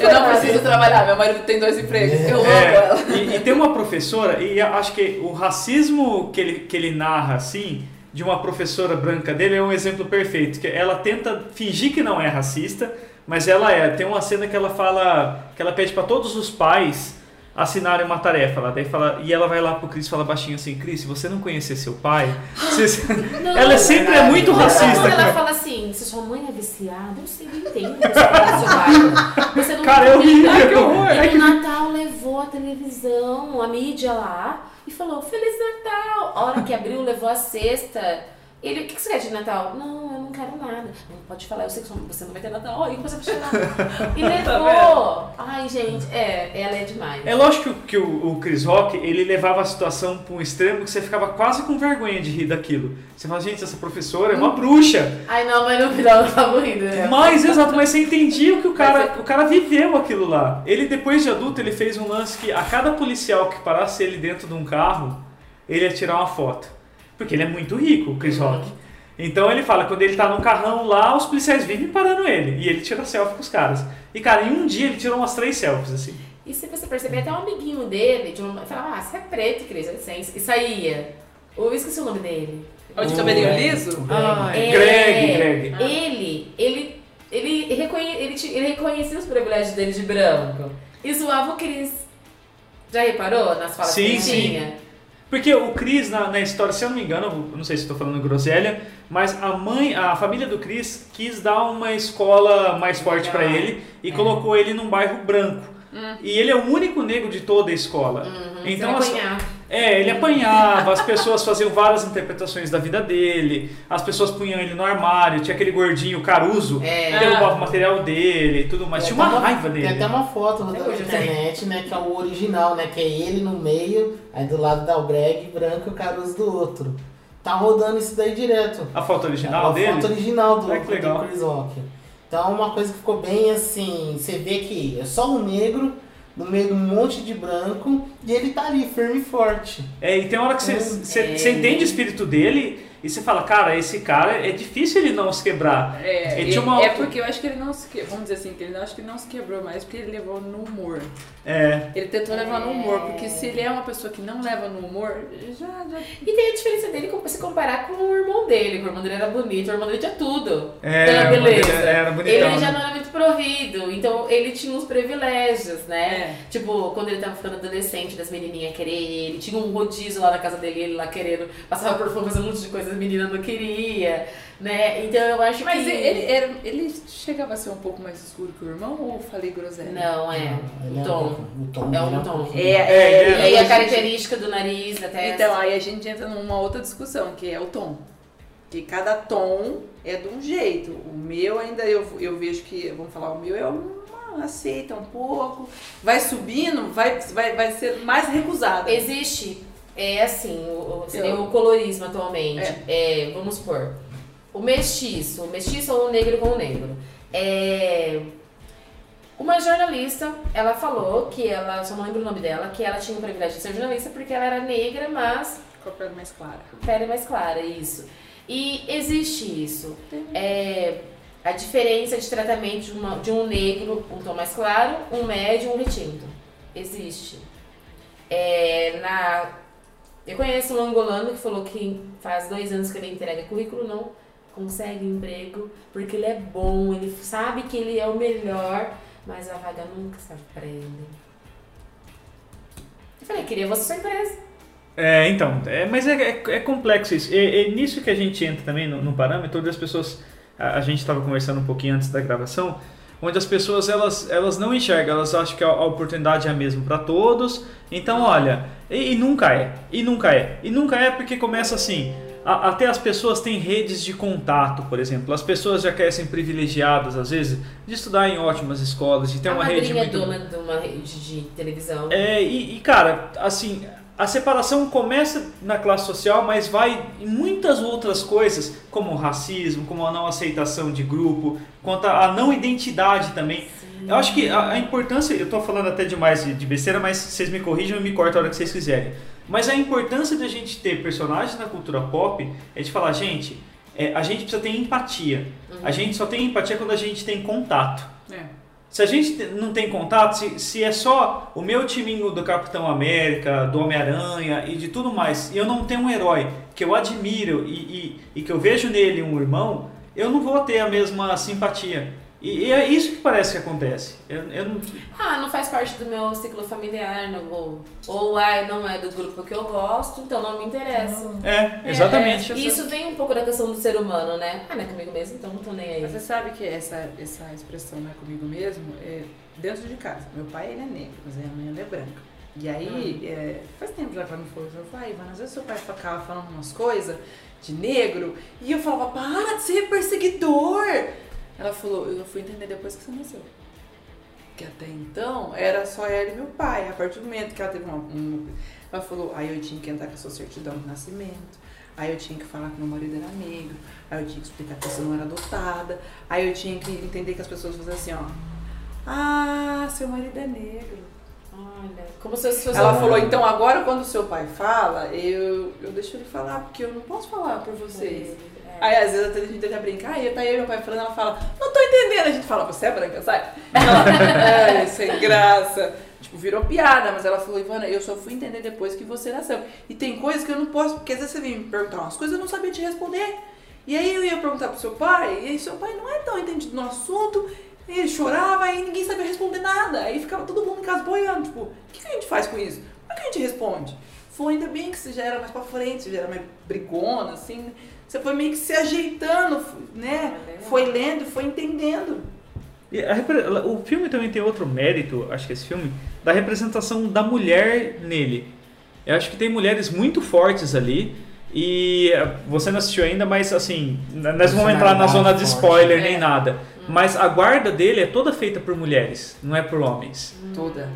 eu não preciso trabalhar, meu marido tem dois empregos. Eu amo É, ela. e, e tem uma professora, e acho que o racismo que ele, que ele narra, assim, de uma professora branca dele é um exemplo perfeito. Que ela tenta fingir que não é racista, mas ela é. Tem uma cena que ela fala, que ela pede pra todos os pais assinarem uma tarefa lá. Daí fala, e ela vai lá pro Cris e fala baixinho assim, Cris, se você não conhecer seu pai, você- Não, ela sempre é muito racista. Ela fala assim, se sua mãe é viciada, eu sei, eu entendo você é. Você não Cara, é horrível. Ai, que horror. E no Natal levou a televisão, a mídia lá, e falou, Feliz Natal. A hora que abriu, levou a cesta. Ele, o que que você quer de Natal? Não, eu não quero nada. Não pode falar, eu sei que você não vai ter Natal. Olha, você vai chegar. E levou. Ai, gente, é, ela é demais. É lógico que o, o Chris Rock, ele levava a situação para um extremo que você ficava quase com vergonha de rir daquilo. Você fala, gente, essa professora é uma bruxa. Ai, não, mas no final eu tava rindo, né? Mas, exato, mas você entendia o que o cara, o cara viveu aquilo lá. Ele, depois de adulto, ele fez um lance que a cada policial que parasse ele dentro de um carro, ele ia tirar uma foto. Porque ele é muito rico, o Chris Rock. Então ele fala, quando ele tá no carrão lá, os policiais vivem parando ele. E ele tira selfie com os caras. E, cara, em um dia ele tirou umas três selfies, assim. E se você perceber, até um amiguinho dele, de uma, falava, ah, você é preto, Cris, dá licença. E saía. Eu esqueci o nome dele. O de cabelinho liso? Ah, É, Greg, Greg. Ele, ele, ele, reconhe, ele, ele reconhecia os privilégios dele de branco. E zoava o Cris. Já reparou nas falas Sim, que ele sim. tinha? Porque o Chris, na, na história, se eu não me engano, não sei se estou falando groselha, mas a mãe, a família do Chris quis dar uma escola mais forte para ele e É. colocou ele num bairro branco. E ele é o único negro de toda a escola. Então, Você as-. É, ele apanhava, as pessoas faziam várias interpretações da vida dele, as pessoas punham ele no armário, tinha aquele gordinho Caruso, É. derrubava o material dele e tudo mais. Tinha uma raiva Tem dele. até uma foto rodando na tem. internet, né? Que é o original, né? Que é ele no meio, aí do lado dá o Greg branco e o Caruso do outro. Tá rodando isso daí direto. A foto É original a dele? foto original do, que legal. do Chris Rock. Então uma coisa que ficou bem assim, você vê que é só um negro no meio de um monte de branco e ele tá ali, firme e forte. É, e tem hora que você, você, é. entende o espírito dele e você fala, cara, esse cara é difícil ele não se quebrar. É, Ele uma- é porque eu acho que ele não se quebrou, vamos dizer assim, que ele não acho que ele não se quebrou mais porque ele levou no humor. É, Ele tentou levar no humor, porque se ele é uma pessoa que não leva no humor, já, já E tem a diferença dele com- se comparar com o irmão dele. que O irmão dele era bonito, o irmão dele tinha tudo. É, Pela o irmão dele beleza. era bonitão, Ele já né? não era muito provido, então ele tinha uns privilégios, né? É. Tipo, quando ele tava ficando adolescente, das menininhas querer ele, tinha um rodízio lá na casa dele, ele lá querendo, passava perfume, fazendo um monte de coisa, as meninas não queria, né? Então eu acho Mas que... ele, era, ele chegava a ser um pouco mais escuro que o irmão ou eu falei groselha? Não, é. Ele O um tom. pouco- o tom É um um tom. pouco- É, É, é, ele E é- a característica do nariz, da testa. Então, aí a gente entra numa outra discussão, que é o tom. Que cada tom é de um jeito. O meu ainda, eu, eu vejo que, vamos falar, o meu é ah, aceita um pouco. Vai subindo, vai, vai, vai ser mais recusada. Existe, é assim, o, seria o colorismo atualmente. É, vamos supor, o mestiço, o mestiço ou o negro com o negro. É, uma jornalista, ela falou que ela, só não lembro o nome dela, que ela tinha o privilégio de ser jornalista porque ela era negra, mas Com a pele mais clara. pele mais clara, isso. E existe isso. É, a diferença de tratamento de, uma- de um negro, um tom mais claro, um médio, um retinto. Existe. É, na, eu conheço um angolano que falou que faz dois anos que ele entrega currículo, não consegue emprego, porque ele é bom, ele sabe que ele é o melhor, mas a vaga nunca pra ele. Eu falei, queria você surpresa. É, então, é, mas é, é, é complexo isso. É, é nisso que a gente entra também no, no parâmetro onde as pessoas. A, a gente estava conversando um pouquinho antes da gravação, onde as pessoas elas, elas não enxergam, elas acham que a, a oportunidade é a mesma para todos. Então, olha, e, e nunca é, e nunca é, e nunca é porque começa assim. a- Até as pessoas têm redes de contato, por exemplo. As pessoas já ser privilegiadas, às vezes, de estudar em ótimas escolas, de ter a uma rede muito dona de uma rede de televisão. é, e, e, cara, assim, a separação começa na classe social, mas vai em muitas outras coisas, como o racismo, como a não aceitação de grupo, quanto a não identidade também. Eu acho que a, a importância, eu tô falando até demais de, de besteira, mas vocês me corrijam e me cortam a hora que vocês quiserem. Mas a importância de a gente ter personagens na cultura pop é de falar, gente, é, a gente precisa ter empatia. A gente só tem empatia quando a gente tem contato. É. Se a gente te- não tem contato, se, se é só o meu timinho do Capitão América, do Homem-Aranha e de tudo mais, e eu não tenho um herói que eu admiro e, e, e que eu vejo nele um irmão, eu não vou ter a mesma simpatia. E, e é isso que parece que acontece. Eu, eu não- Ah, não faz parte do meu ciclo familiar, não, ou, ou ai, não é do grupo que eu gosto, então não me interessa. é, exatamente. É, e isso vem um pouco da questão do ser humano, né? Ah, não é comigo mesmo, então não tô nem aí. Mas você sabe que essa, essa expressão não é comigo mesmo é dentro de casa. Meu pai ele é negro, mas a minha mãe ela é branca. E aí, é, faz tempo já que ela me falou, eu falei, Ivana, às vezes seu pai ficava falando umas coisas de negro, e eu falava, para de ser perseguidor! Ela falou, eu fui entender depois que você nasceu. Que até então era só ela e meu pai. A partir do momento que ela teve uma. uma- ela falou, aí eu tinha que entrar com a sua certidão de nascimento. Aí eu tinha que falar que meu marido era negro. Aí eu tinha que explicar que você não era adotada. Aí eu tinha que entender que as pessoas faziam assim, ó. Ah, seu marido é negro. Olha, como se fosse Ela falou, então agora quando seu pai fala, eu, eu deixo ele falar, porque eu não posso falar por vocês. É. Aí às vezes a gente tenta brincar, aí tá eu meu pai falando, ela fala, não tô entendendo. A gente fala, você é branca, sai? Ela, é, sem graça. Tipo, virou piada, mas ela falou, Ivana, eu só fui entender depois que você nasceu. E tem coisas que eu não posso, porque às vezes você vem me perguntar umas coisas eu não sabia te responder. E aí eu ia perguntar pro seu pai, e aí seu pai não é tão entendido no assunto, ele chorava e ninguém sabia responder nada. Aí ficava todo mundo em casa boiando, tipo, o que, que a gente faz com isso? Como é que a gente responde? Foi ainda bem que você já era mais pra frente, você já era mais brigona, assim? Você foi meio que se ajeitando, né? É. Foi lendo, foi entendendo. E a o filme também tem outro mérito, acho que esse filme, da representação da mulher nele. Eu acho que tem mulheres muito fortes ali. E eh, você não assistiu ainda, mas assim, nós não vamos entrar na zona de spoiler É. nem nada. Mas a guarda dele é toda feita por mulheres, não é por homens. Toda.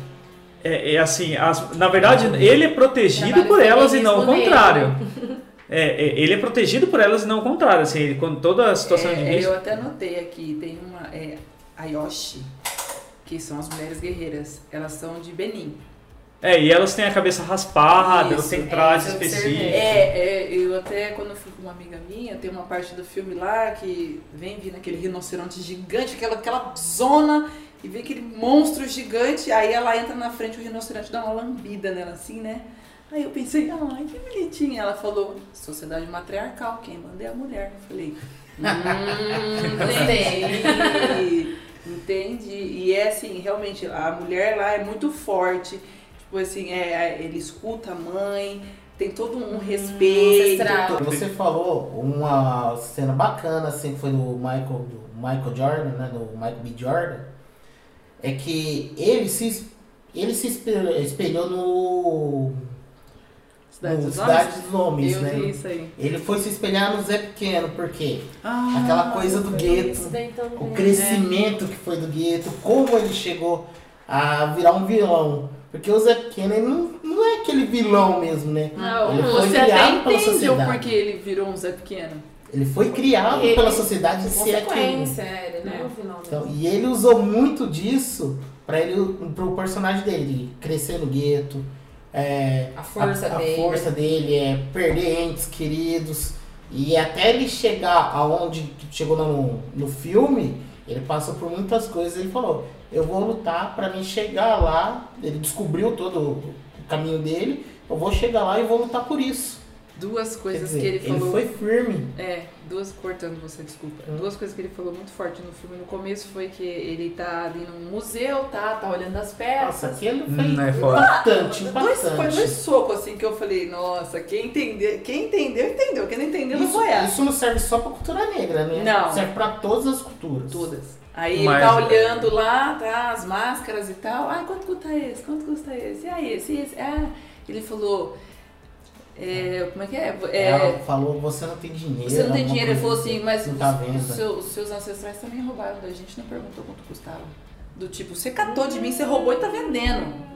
É, é assim, as- na verdade, ele é protegido por elas e não o contrário. É, é, ele é protegido por elas e não o contrário. Assim, ele, quando toda a situação de É, risco. eu até notei aqui, tem uma. É, a Yoshi, que são as mulheres guerreiras. Elas são de Benin. É, e elas têm a cabeça raspada, elas Isso, têm é, trajes eu observei. específicos. É, é, eu até quando fui com uma amiga minha, tem uma parte do filme lá que vem vindo aquele rinoceronte gigante, aquela, aquela zona, e vem aquele monstro gigante, aí ela entra na frente, o rinoceronte dá uma lambida nela assim, né? Aí eu pensei, ai, que bonitinha. Ela falou, sociedade matriarcal, quem manda é a mulher. Eu falei, Hum, Entendi. Entendi. E é assim, realmente, a mulher lá é muito forte. Tipo assim, é, ele escuta a mãe, tem todo um respeito. ancestral. Você falou uma cena bacana, assim, que foi do Michael, do Michael Jordan, né? Do Michael B. Jordan. É que ele se, ele se espe- espelhou no. Cidade no dos Cidade Homens? dos Homens, Eu né? vi isso aí. Ele foi se espelhar no Zé Pequeno, por quê? Ah, Aquela coisa do gueto, também. o crescimento que foi do gueto, como ele chegou a virar um vilão. Porque o Zé Pequeno ele não, não é aquele vilão mesmo, né? Não, Ele foi você até criado pela entende o sociedade. porquê ele virou um Zé Pequeno. Ele foi criado Ele- pela sociedade de ser aquilo. Consequência, ele não é o final Então, e ele usou muito disso para ele pro personagem dele, de crescer no gueto, é, A força a, dele. A força dele é perder entes queridos. E até ele chegar aonde chegou no, no filme, ele passou por muitas coisas. Ele falou: Eu vou lutar para mim chegar lá. Ele descobriu todo o caminho dele. Eu vou chegar lá e vou lutar por isso. Duas Quer coisas dizer, que ele falou. foi firme. É, duas cortando você, desculpa. Hum. Duas coisas que ele falou muito forte no filme no começo foi que ele tá ali num museu, tá? Tá olhando as Nossa, peças. aquele foi Hum, é foda. impactante, Dois, foi impactante. dois socos assim que eu falei, nossa, quem entendeu, quem entendeu, entendeu. Quem não entendeu, não Isso, foi essa. isso não serve só pra cultura negra, né? Não. Serve pra todas as culturas. Todas. Aí Mas- ele tá olhando lá, tá, as máscaras e tal. Ah, quanto custa esse? Quanto custa esse? Ah, esse, esse. Ah, ele falou. É, como é que é? É, Ela falou, você não tem dinheiro. Você não tem dinheiro, ele falou assim, mas Não os, tá os seu- seus ancestrais também roubaram da gente, não perguntou quanto custava. Do tipo, você catou de mim, você roubou e tá vendendo.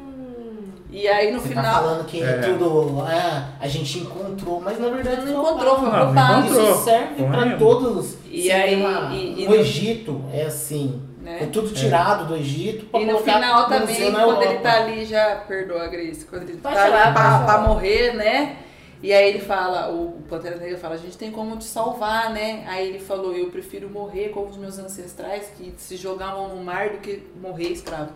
E aí no Você tá final. falando que É. tudo. Ah, a gente encontrou, mas na verdade Não encontrou, foi Não, roubado. encontrou. Isso serve Foi pra todos. E aí- lá, e- e o no- Egito é assim. Né? Foi tudo tirado do Egito pra E no final também, quando ele tá ali, já perdoa a Grace, quando ele tá ali falar, pra, pra morrer, né? E aí ele fala, o Pantera Negra fala, a gente tem como te salvar, né? Aí ele falou, eu prefiro morrer como os meus ancestrais que se jogavam no mar do que morrer escravo.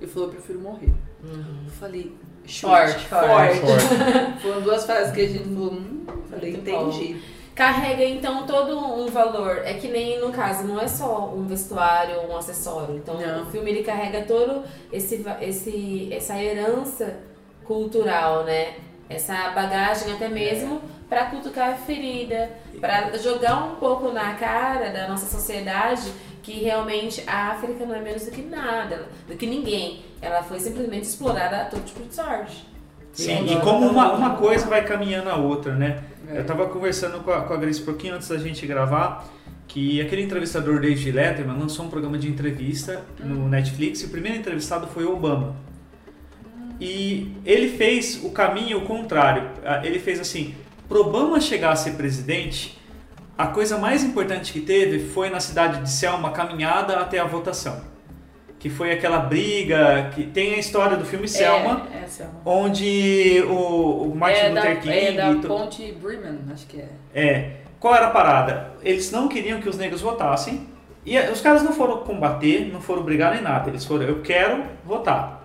Ele falou, eu prefiro morrer. Eu falei, Forte, forte. forte. Foram duas frases que a gente falou, hum, falei, entendi. Carrega então todo um valor. É que nem no caso, não é só um vestuário, um acessório. Então Não. o filme ele carrega todo esse, esse essa herança cultural, né? Essa bagagem até mesmo pra cutucar a ferida, pra jogar um pouco na cara da nossa sociedade que realmente a África não é menos do que nada, do que ninguém. Ela foi simplesmente explorada a todo tipo de sorte. Sim, E e como uma, uma coisa vai caminhando a outra, né? É. Eu tava conversando com a, com a Grace um pouquinho antes da gente gravar que aquele entrevistador David Letterman lançou um programa de entrevista no Netflix e o primeiro entrevistado foi o Obama. E ele fez o caminho contrário. Ah, Ele fez assim: pro Obama chegar a ser presidente, a coisa mais importante que teve foi na cidade de Selma a caminhada até a votação. Que foi aquela briga que tem a história do filme Selma, É, é Selma. onde o, o Martin é da, Luther King é da to- Ponte Bremen, acho que é. é. Qual era a parada? Eles não queriam que os negros votassem. E os caras não foram combater, não foram brigar nem nada. Eles foram, eu quero votar.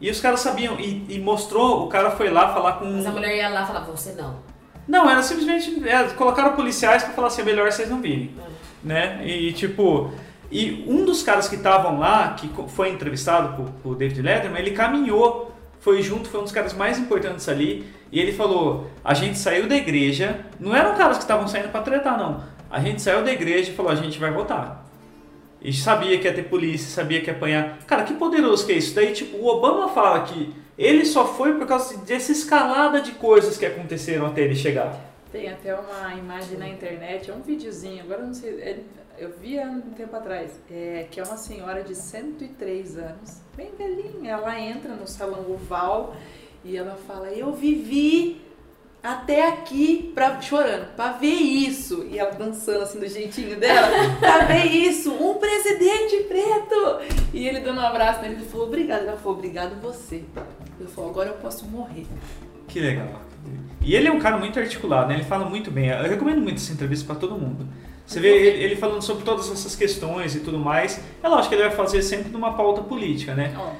E os caras sabiam, e, e mostrou, o cara foi lá falar com. Mas a mulher ia lá e falava, você não. Não, era simplesmente. é, colocaram policiais pra falar assim: é melhor vocês não virem. Né? E tipo. E um dos caras que estavam lá, que foi entrevistado por, por David Letterman, ele caminhou, foi junto, foi um dos caras mais importantes ali. E ele falou: a gente saiu da igreja, não eram caras que estavam saindo pra tretar, não. A gente saiu da igreja e falou: a gente vai votar. E sabia que ia ter polícia, sabia que ia apanhar. Cara, que poderoso que é isso. Daí, tipo, o Obama fala que ele só foi por causa dessa escalada de coisas que aconteceram até ele chegar. Tem até uma imagem na internet, é um videozinho, agora não sei, é- eu vi há um tempo atrás, é, que é uma senhora de 103 anos, bem velhinha, ela entra no salão oval e ela fala, eu vivi até aqui pra, chorando, pra ver isso. E ela dançando assim do jeitinho dela, pra ver isso, um presidente preto. E ele dando um abraço nele, ele falou, obrigado. Ela falou, obrigado você. Ele falou, agora eu posso morrer. Que legal. E ele é um cara muito articulado, né? Ele fala muito bem. Eu recomendo muito essa entrevista pra todo mundo. Você vê ele, falando sobre todas essas questões e tudo mais. É lógico que ele vai fazer sempre numa pauta política, né? Ó,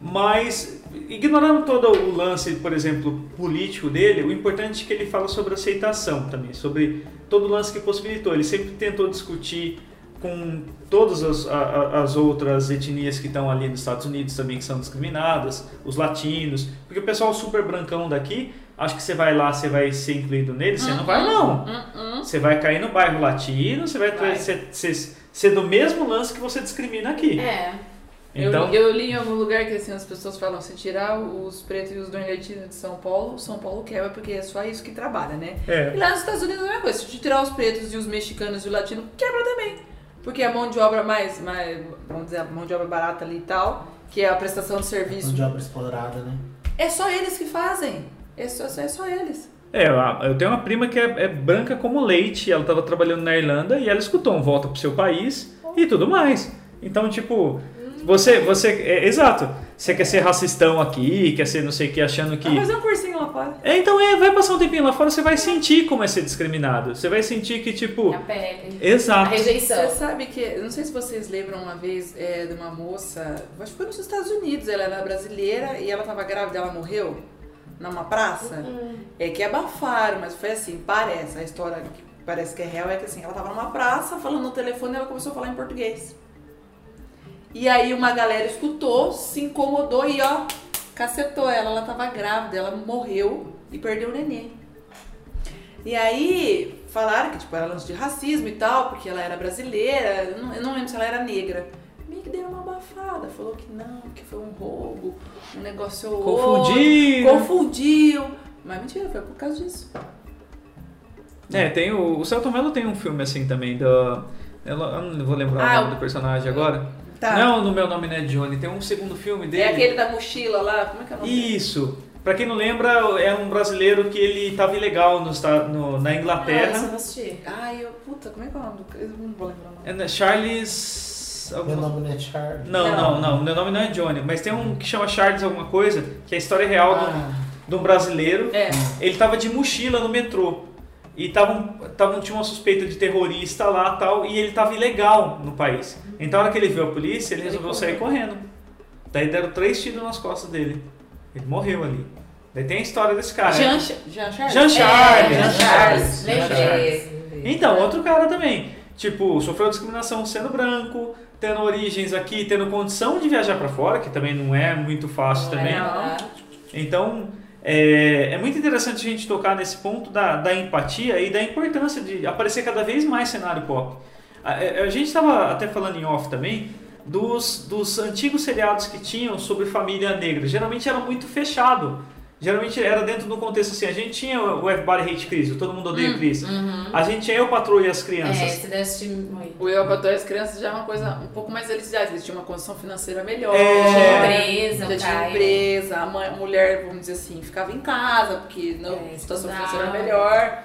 Mas, ignorando todo o lance, por exemplo, político dele, o importante é que ele fala sobre aceitação também, sobre todo o lance que possibilitou. Ele sempre tentou discutir com todas as, a- as outras etnias que estão ali nos Estados Unidos também, que são discriminadas, os latinos, porque o pessoal super brancão daqui, acho que você vai lá, você vai ser incluído nele, você não vai não. hum, hum. Você vai cair no bairro latino, você vai, Vai. Ser, ser, ser do mesmo lance que você discrimina aqui. É. Então, eu, eu li em algum lugar que assim, as pessoas falam, se tirar os pretos e os nordestinos de São Paulo, São Paulo quebra, porque é só isso que trabalha, né? é. E lá nos Estados Unidos é a mesma coisa. Se tirar os pretos e os mexicanos e o latino, quebra também. Porque a mão de obra mais, mais, vamos dizer, a mão de obra barata ali e tal, que é a prestação de serviço, Mão de obra explorada, né? é só eles que fazem. É só, é só eles. É, eu tenho uma prima que é, é branca como leite, ela estava trabalhando na Irlanda e ela escutou um volta pro seu país e tudo mais. Então, tipo, você, você, é, exato, você quer ser racistão aqui, quer ser não sei o que, achando que... Vai fazer um cursinho lá fora. É, então é, vai passar um tempinho lá fora, você vai sentir como é ser discriminado. Você vai sentir que, tipo, A pele. A exato. rejeição. Você sabe que, não sei se vocês lembram uma vez é, de uma moça, acho que foi nos Estados Unidos, ela era brasileira e ela tava grávida, ela morreu numa praça. É que abafaram, mas foi assim, parece, a história que parece que é real é que assim, ela tava numa praça falando no telefone e ela começou a falar em português. E aí uma galera escutou, se incomodou e ó, cacetou ela, ela tava grávida, ela morreu e perdeu o neném. E aí falaram que tipo, era lance de racismo e tal, porque ela era brasileira, eu não, eu não lembro se ela era negra. Meio que deram uma abafada, falou que não, que foi um roubo, um negócio ou outro, Confundiu. confundiu. Mas mentira, foi por causa disso. É, tem o, o Celton Mello tem um filme assim também, da... Eu não vou lembrar Ah, o nome do personagem agora. Tá. Não, no meu nome não é Johnny, tem um segundo filme dele. É aquele da mochila lá, como é que é o nome? dele? Isso. Pra quem não lembra, é um brasileiro que ele tava ilegal no, no- na Ah, isso eu Inglaterra. assisti. Ai, eu, puta, como é que é o nome do Eu não vou lembrar o nome. É né, Charles. Meu alguma- nome não é Charles. Não, não, Não. não. Meu nome não é Johnny, mas tem um que chama Charles alguma coisa, que é a história real de um- Ah, de um brasileiro. É. Ele tava de mochila no metrô. E tavam, tavam, tinha uma suspeita de terrorista lá tal, e ele tava ilegal no país. Então, na hora que ele viu a polícia, ele Ele resolveu correu. sair correndo. Daí deram três tiros nas costas dele. Ele morreu ali. Daí tem a história desse cara. Jean, Cha- Jean Charles? Jean Charles. É, Jean Charles. Jean Lembrei. Então, outro cara também. Tipo, sofreu discriminação sendo branco, tendo origens aqui, tendo condição de viajar pra fora, que também não é muito fácil também. Não. Então, é, é muito interessante a gente tocar nesse ponto da, da empatia e da importância de aparecer cada vez mais cenário pop. A, a- a gente estava até falando em off também dos, dos antigos seriados que tinham sobre família negra. Geralmente era muito fechado. Geralmente era dentro do contexto assim. A gente tinha o Everybody Hate Chris, o Todo Mundo Odeia Chris. A gente tinha Eu, Patroa e as É, Crianças. deve assistir muito. O Eu para as crianças já é uma coisa um pouco mais elitizada. Eles tinham uma condição financeira melhor. É. Empresa, já tinha cara. empresa, a, mãe- a mulher, vamos dizer assim, ficava em casa, porque não, É, a situação financeira era melhor.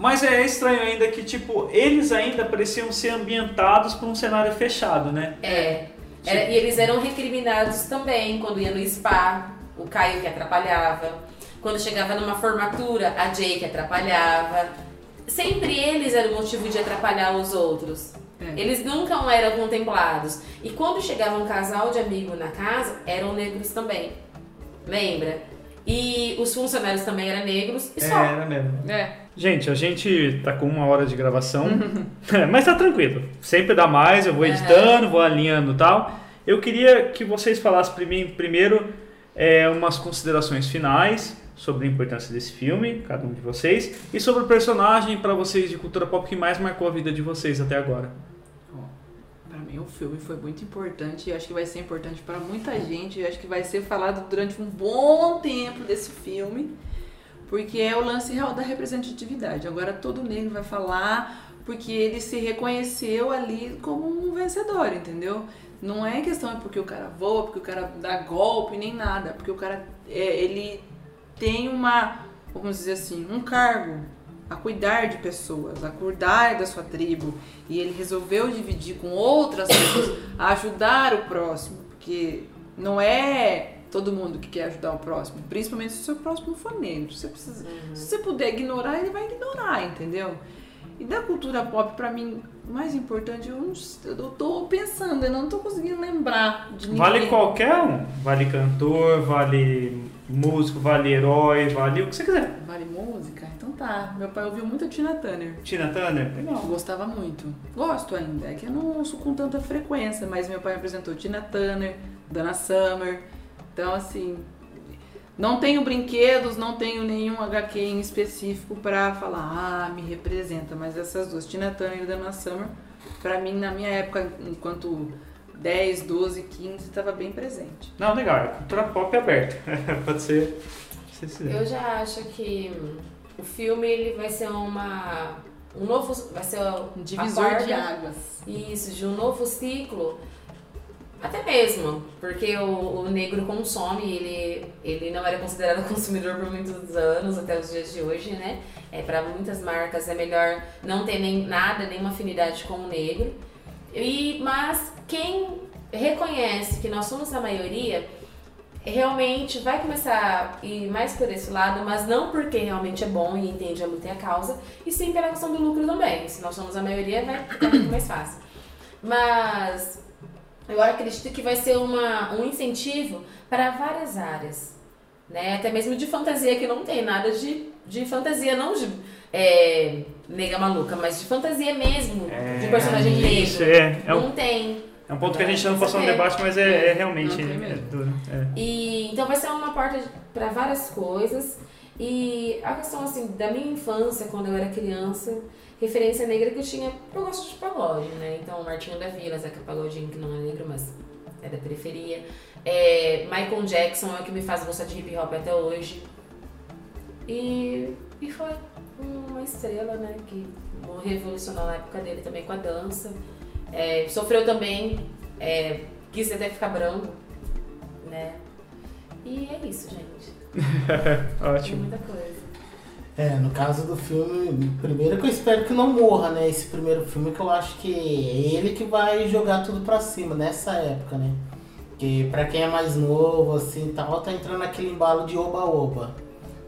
Mas é estranho ainda que, tipo, eles ainda pareciam ser ambientados para um cenário fechado, né? É. Era- e eles eram recriminados também quando ia no spa, o Caio que atrapalhava. Quando chegava numa formatura, a Jay que atrapalhava. Sempre eles eram o motivo de atrapalhar os outros. É. Eles nunca eram contemplados. E quando chegava um casal de amigos na casa, eram negros também. Lembra? E os funcionários também eram negros e É, só. era mesmo. É. Gente, a gente tá com uma hora de gravação, mas tá tranquilo. Sempre dá mais, eu vou editando, vou alinhando e tal. Eu queria que vocês falassem pra mim, primeiro é, umas considerações finais sobre a importância desse filme, cada um de vocês, e sobre o personagem pra vocês de cultura pop que mais marcou a vida de vocês até agora. Pra mim o filme foi muito importante e acho que vai ser importante pra muita gente. Eu acho que vai ser falado durante um bom tempo desse filme, porque é o lance real da representatividade. Agora todo negro vai falar porque ele se reconheceu ali como um vencedor, entendeu? Não é questão é porque o cara voa, porque o cara dá golpe, nem nada, porque o cara é, ele tem uma, vamos dizer assim, um cargo a cuidar de pessoas, a cuidar da sua tribo. E ele resolveu dividir com outras pessoas, a ajudar o próximo, porque não é todo mundo que quer ajudar o próximo, principalmente se o seu próximo for negro. Você precisa, Se você puder ignorar, ele vai ignorar, entendeu? E da cultura pop, pra mim, o mais importante, eu, não, eu tô pensando, eu não tô conseguindo lembrar de ninguém. Vale qualquer um. Vale cantor, vale músico, vale herói, vale o que você quiser. Vale música? Então tá. Meu pai ouviu muito a Tina Turner. Tina Turner? Eu gostava muito. Gosto ainda. É que eu não ouço com tanta frequência, mas meu pai apresentou Tina Turner, Dana Summer. Então, assim, não tenho brinquedos, não tenho nenhum HQ em específico pra falar, ah, me representa. Mas essas duas, Tina Turner e Dana Summer, pra mim, na minha época, enquanto 10, 12, 15 estava bem presente. Não, legal, é cultura pop aberta. Pode ser. se. Eu já acho que o filme ele vai ser uma um novo vai ser Um a divisor de águas. Isso, de um novo ciclo. Até mesmo, porque o, o negro consome, ele, ele não era considerado consumidor por muitos anos, até os dias de hoje, né? É, para muitas marcas é melhor não ter nem nada, nenhuma afinidade com o negro. E, mas quem reconhece que nós somos a maioria, realmente vai começar a ir mais por esse lado, mas não porque realmente é bom e entende a luta e a causa, e sim pela questão do lucro também. Se nós somos a maioria, vai ficar muito mais fácil. Mas eu acredito que vai ser uma, um incentivo para várias áreas. Né? Até mesmo de fantasia, que não tem nada de, de fantasia, não de é, nega maluca, mas de fantasia mesmo, de personagem Isso, negro. é, é, um, Não tem. é um ponto que a gente não passou no É. debate, mas é, é realmente. É duro, é. E então vai ser uma porta para várias coisas. E a questão assim da minha infância, quando eu era criança, referência negra que eu tinha, eu gosto de pagode, né? Então Martinho da Vila, Zeca Pagodinho, que não é negro, mas é da periferia. É, Michael Jackson é o que me faz gostar de hip hop até hoje. E, e foi uma estrela, né? Que revolucionou na época dele também com a dança. É, sofreu também, é, quis até ficar branco, né? E é isso, gente. Tem Ótimo. muita coisa. É, no caso do filme, primeiro que eu espero que não morra, né? Esse primeiro filme que eu acho que é ele que vai jogar tudo pra cima nessa época, né? Porque pra quem é mais novo, assim, tal, tá entrando naquele embalo de oba-oba.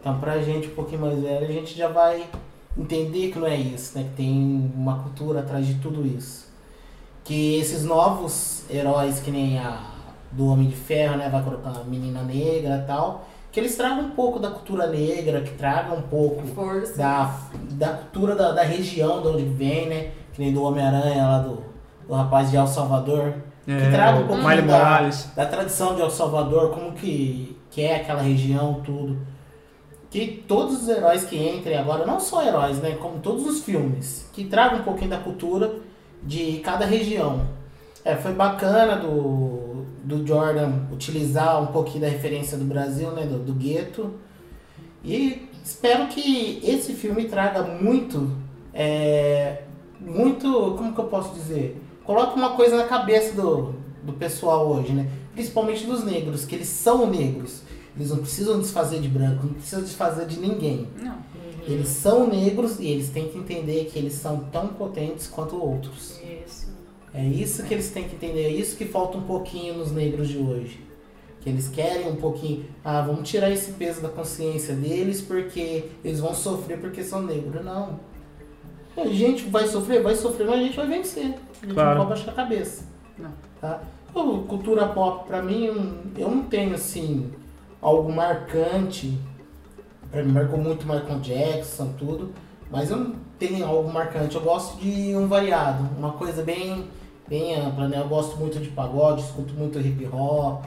Então pra gente um pouquinho mais velho, a gente já vai entender que não é isso, né? Que tem uma cultura atrás de tudo isso. Que esses novos heróis, que nem a do Homem de Ferro, né? Vai colocar a menina negra e tal. Que eles tragam um pouco da cultura negra, que tragam um pouco Força. da, da cultura da, da região de onde vem, né? Que nem do Homem-Aranha lá do, do rapaz de El Salvador. Que É, traga um o pouquinho Miley da, Morales. da tradição de El Salvador, como que, que é aquela região, tudo. Que todos os heróis que entrem agora, não só heróis, né? Como todos os filmes, que tragam um pouquinho da cultura de cada região. É, foi bacana do, do Jordan utilizar um pouquinho da referência do Brasil, né? Do, do gueto. E espero que esse filme traga muito, é, muito, como que eu posso dizer? Coloque uma coisa na cabeça do, do pessoal hoje, né? Principalmente dos negros, que eles são negros. Eles não precisam desfazer de branco, não precisam desfazer de ninguém. Não. Eles são negros e eles têm que entender que eles são tão potentes quanto outros. Isso. É isso que eles têm que entender, é isso que falta um pouquinho nos negros de hoje. Que eles querem um pouquinho, ah, vamos tirar esse peso da consciência deles porque eles vão sofrer porque são negros. Não. A gente vai sofrer, vai sofrer, mas a gente vai vencer. A gente Claro. não pode baixar a cabeça. Não. Tá? Cultura pop, pra mim, eu- eu não tenho assim algo marcante. Pra mim marcou muito Michael Jackson, tudo. Mas eu não tenho algo marcante. Eu gosto de um variado, uma coisa bem, bem ampla, né? Eu gosto muito de pagode, escuto muito hip hop,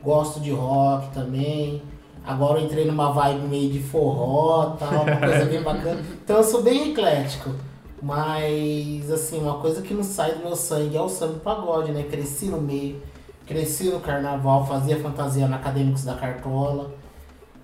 gosto de rock também. Agora eu entrei numa vibe meio de forró, tal, uma coisa bem bacana. Então eu sou bem eclético. Mas, assim, uma coisa que não sai do meu sangue é o samba pagode, né? Cresci no meio, cresci no carnaval, fazia fantasia na Acadêmicos da Cartola.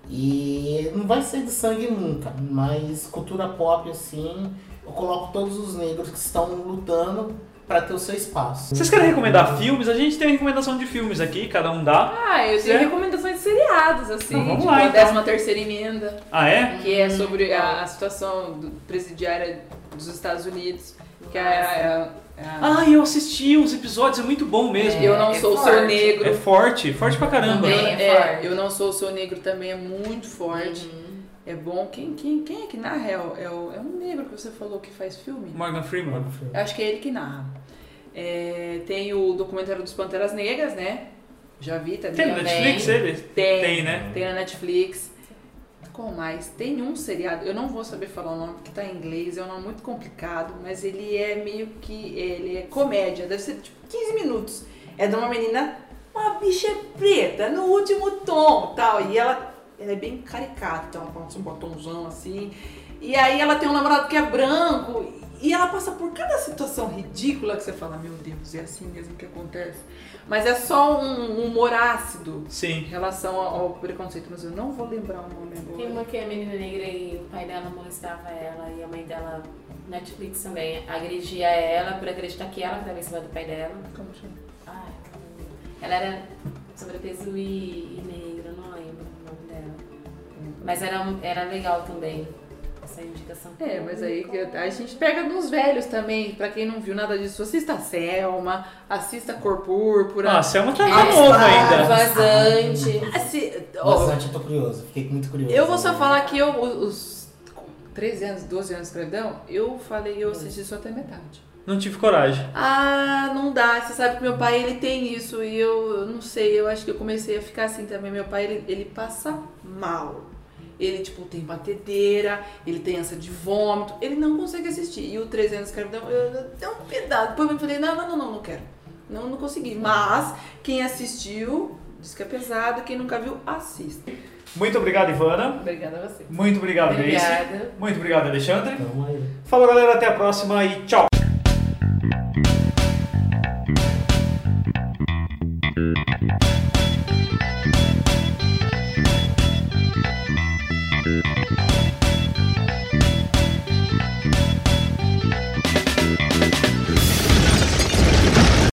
E não vai sair do sangue nunca, mas cultura pop, assim, eu coloco todos os negros que estão lutando para ter o seu espaço. Vocês querem recomendar filmes? A gente tem recomendação de filmes aqui, cada um dá. Ah, eu tenho Certo. recomendações de seriados, assim. Então, vamos tipo, lá, a então. 13 terceira emenda, Ah, é? que é sobre a, a situação do- presidiária dos Estados Unidos. Que é, é- é- Ah, eu assisti uns episódios, é muito bom mesmo. Eu não é sou o seu negro. É forte, forte pra caramba. Também. Também é é, forte. eu não sou o seu negro também é muito forte. Uhum. É bom. Quem, quem, quem é que narra? É, o- é, o- é um negro que você falou que faz filme? Morgan Freeman. Eu acho que é ele que narra. É, tem o documentário dos Panteras Negras, né? Já vi também. Tem Também. Netflix ele? Tem. Tem, né? Tem na Netflix. Qual mais? Tem um seriado, eu não vou saber falar o nome porque tá em inglês, é um nome muito complicado, mas ele é meio que. Ele é comédia, deve ser tipo 15 minutos. É de uma menina, uma bicha preta, no último tom tal. E ela, ela é bem caricata, ela passa um batomzão assim. E aí ela tem um namorado que é branco. E ela passa por cada situação ridícula que você fala, meu Deus, é assim mesmo que acontece. Mas é só um humor ácido Sim. em relação ao preconceito, mas eu não vou lembrar o nome Tem agora. uma que é a menina negra e o pai dela molestava ela e a mãe dela, Netflix também, agredia ela por acreditar que ela estava em cima do pai dela. Como chama? Ai, ela era sobrepeso e, e negra, Mas era, era legal também, essa indicação. É, mas aí a gente pega nos velhos também. Pra quem não viu nada disso, assista a Selma, assista Cor Púrpura. Ah, a Selma tá Ah, novo ainda. Vazante. Assi- ó, Bastante, eu tô curioso. Fiquei muito curioso. eu vou só falar que eu, os, com 13 anos, 12 anos de escravidão, eu falei, eu assisti só até metade. Não tive coragem. Ah, não dá. Você sabe que meu pai, ele tem isso. E eu, eu não sei, eu acho que eu comecei a ficar assim também. Meu pai, ele, ele passa mal. Ele, tipo, tem batedeira, ele tem ânsia de vômito. Ele não consegue assistir. E o 300 de escravidão, eu, eu dei um pedaço. Depois eu falei, não, não, não, não, não quero. Não, não consegui. Mas, quem assistiu, diz que é pesado. Quem nunca viu, assista. Muito obrigado, Ivana. Obrigada a você. Muito obrigado, Grace. Obrigada. Muito obrigado, Alexandre. Aí. Falou, galera. Até a próxima e tchau.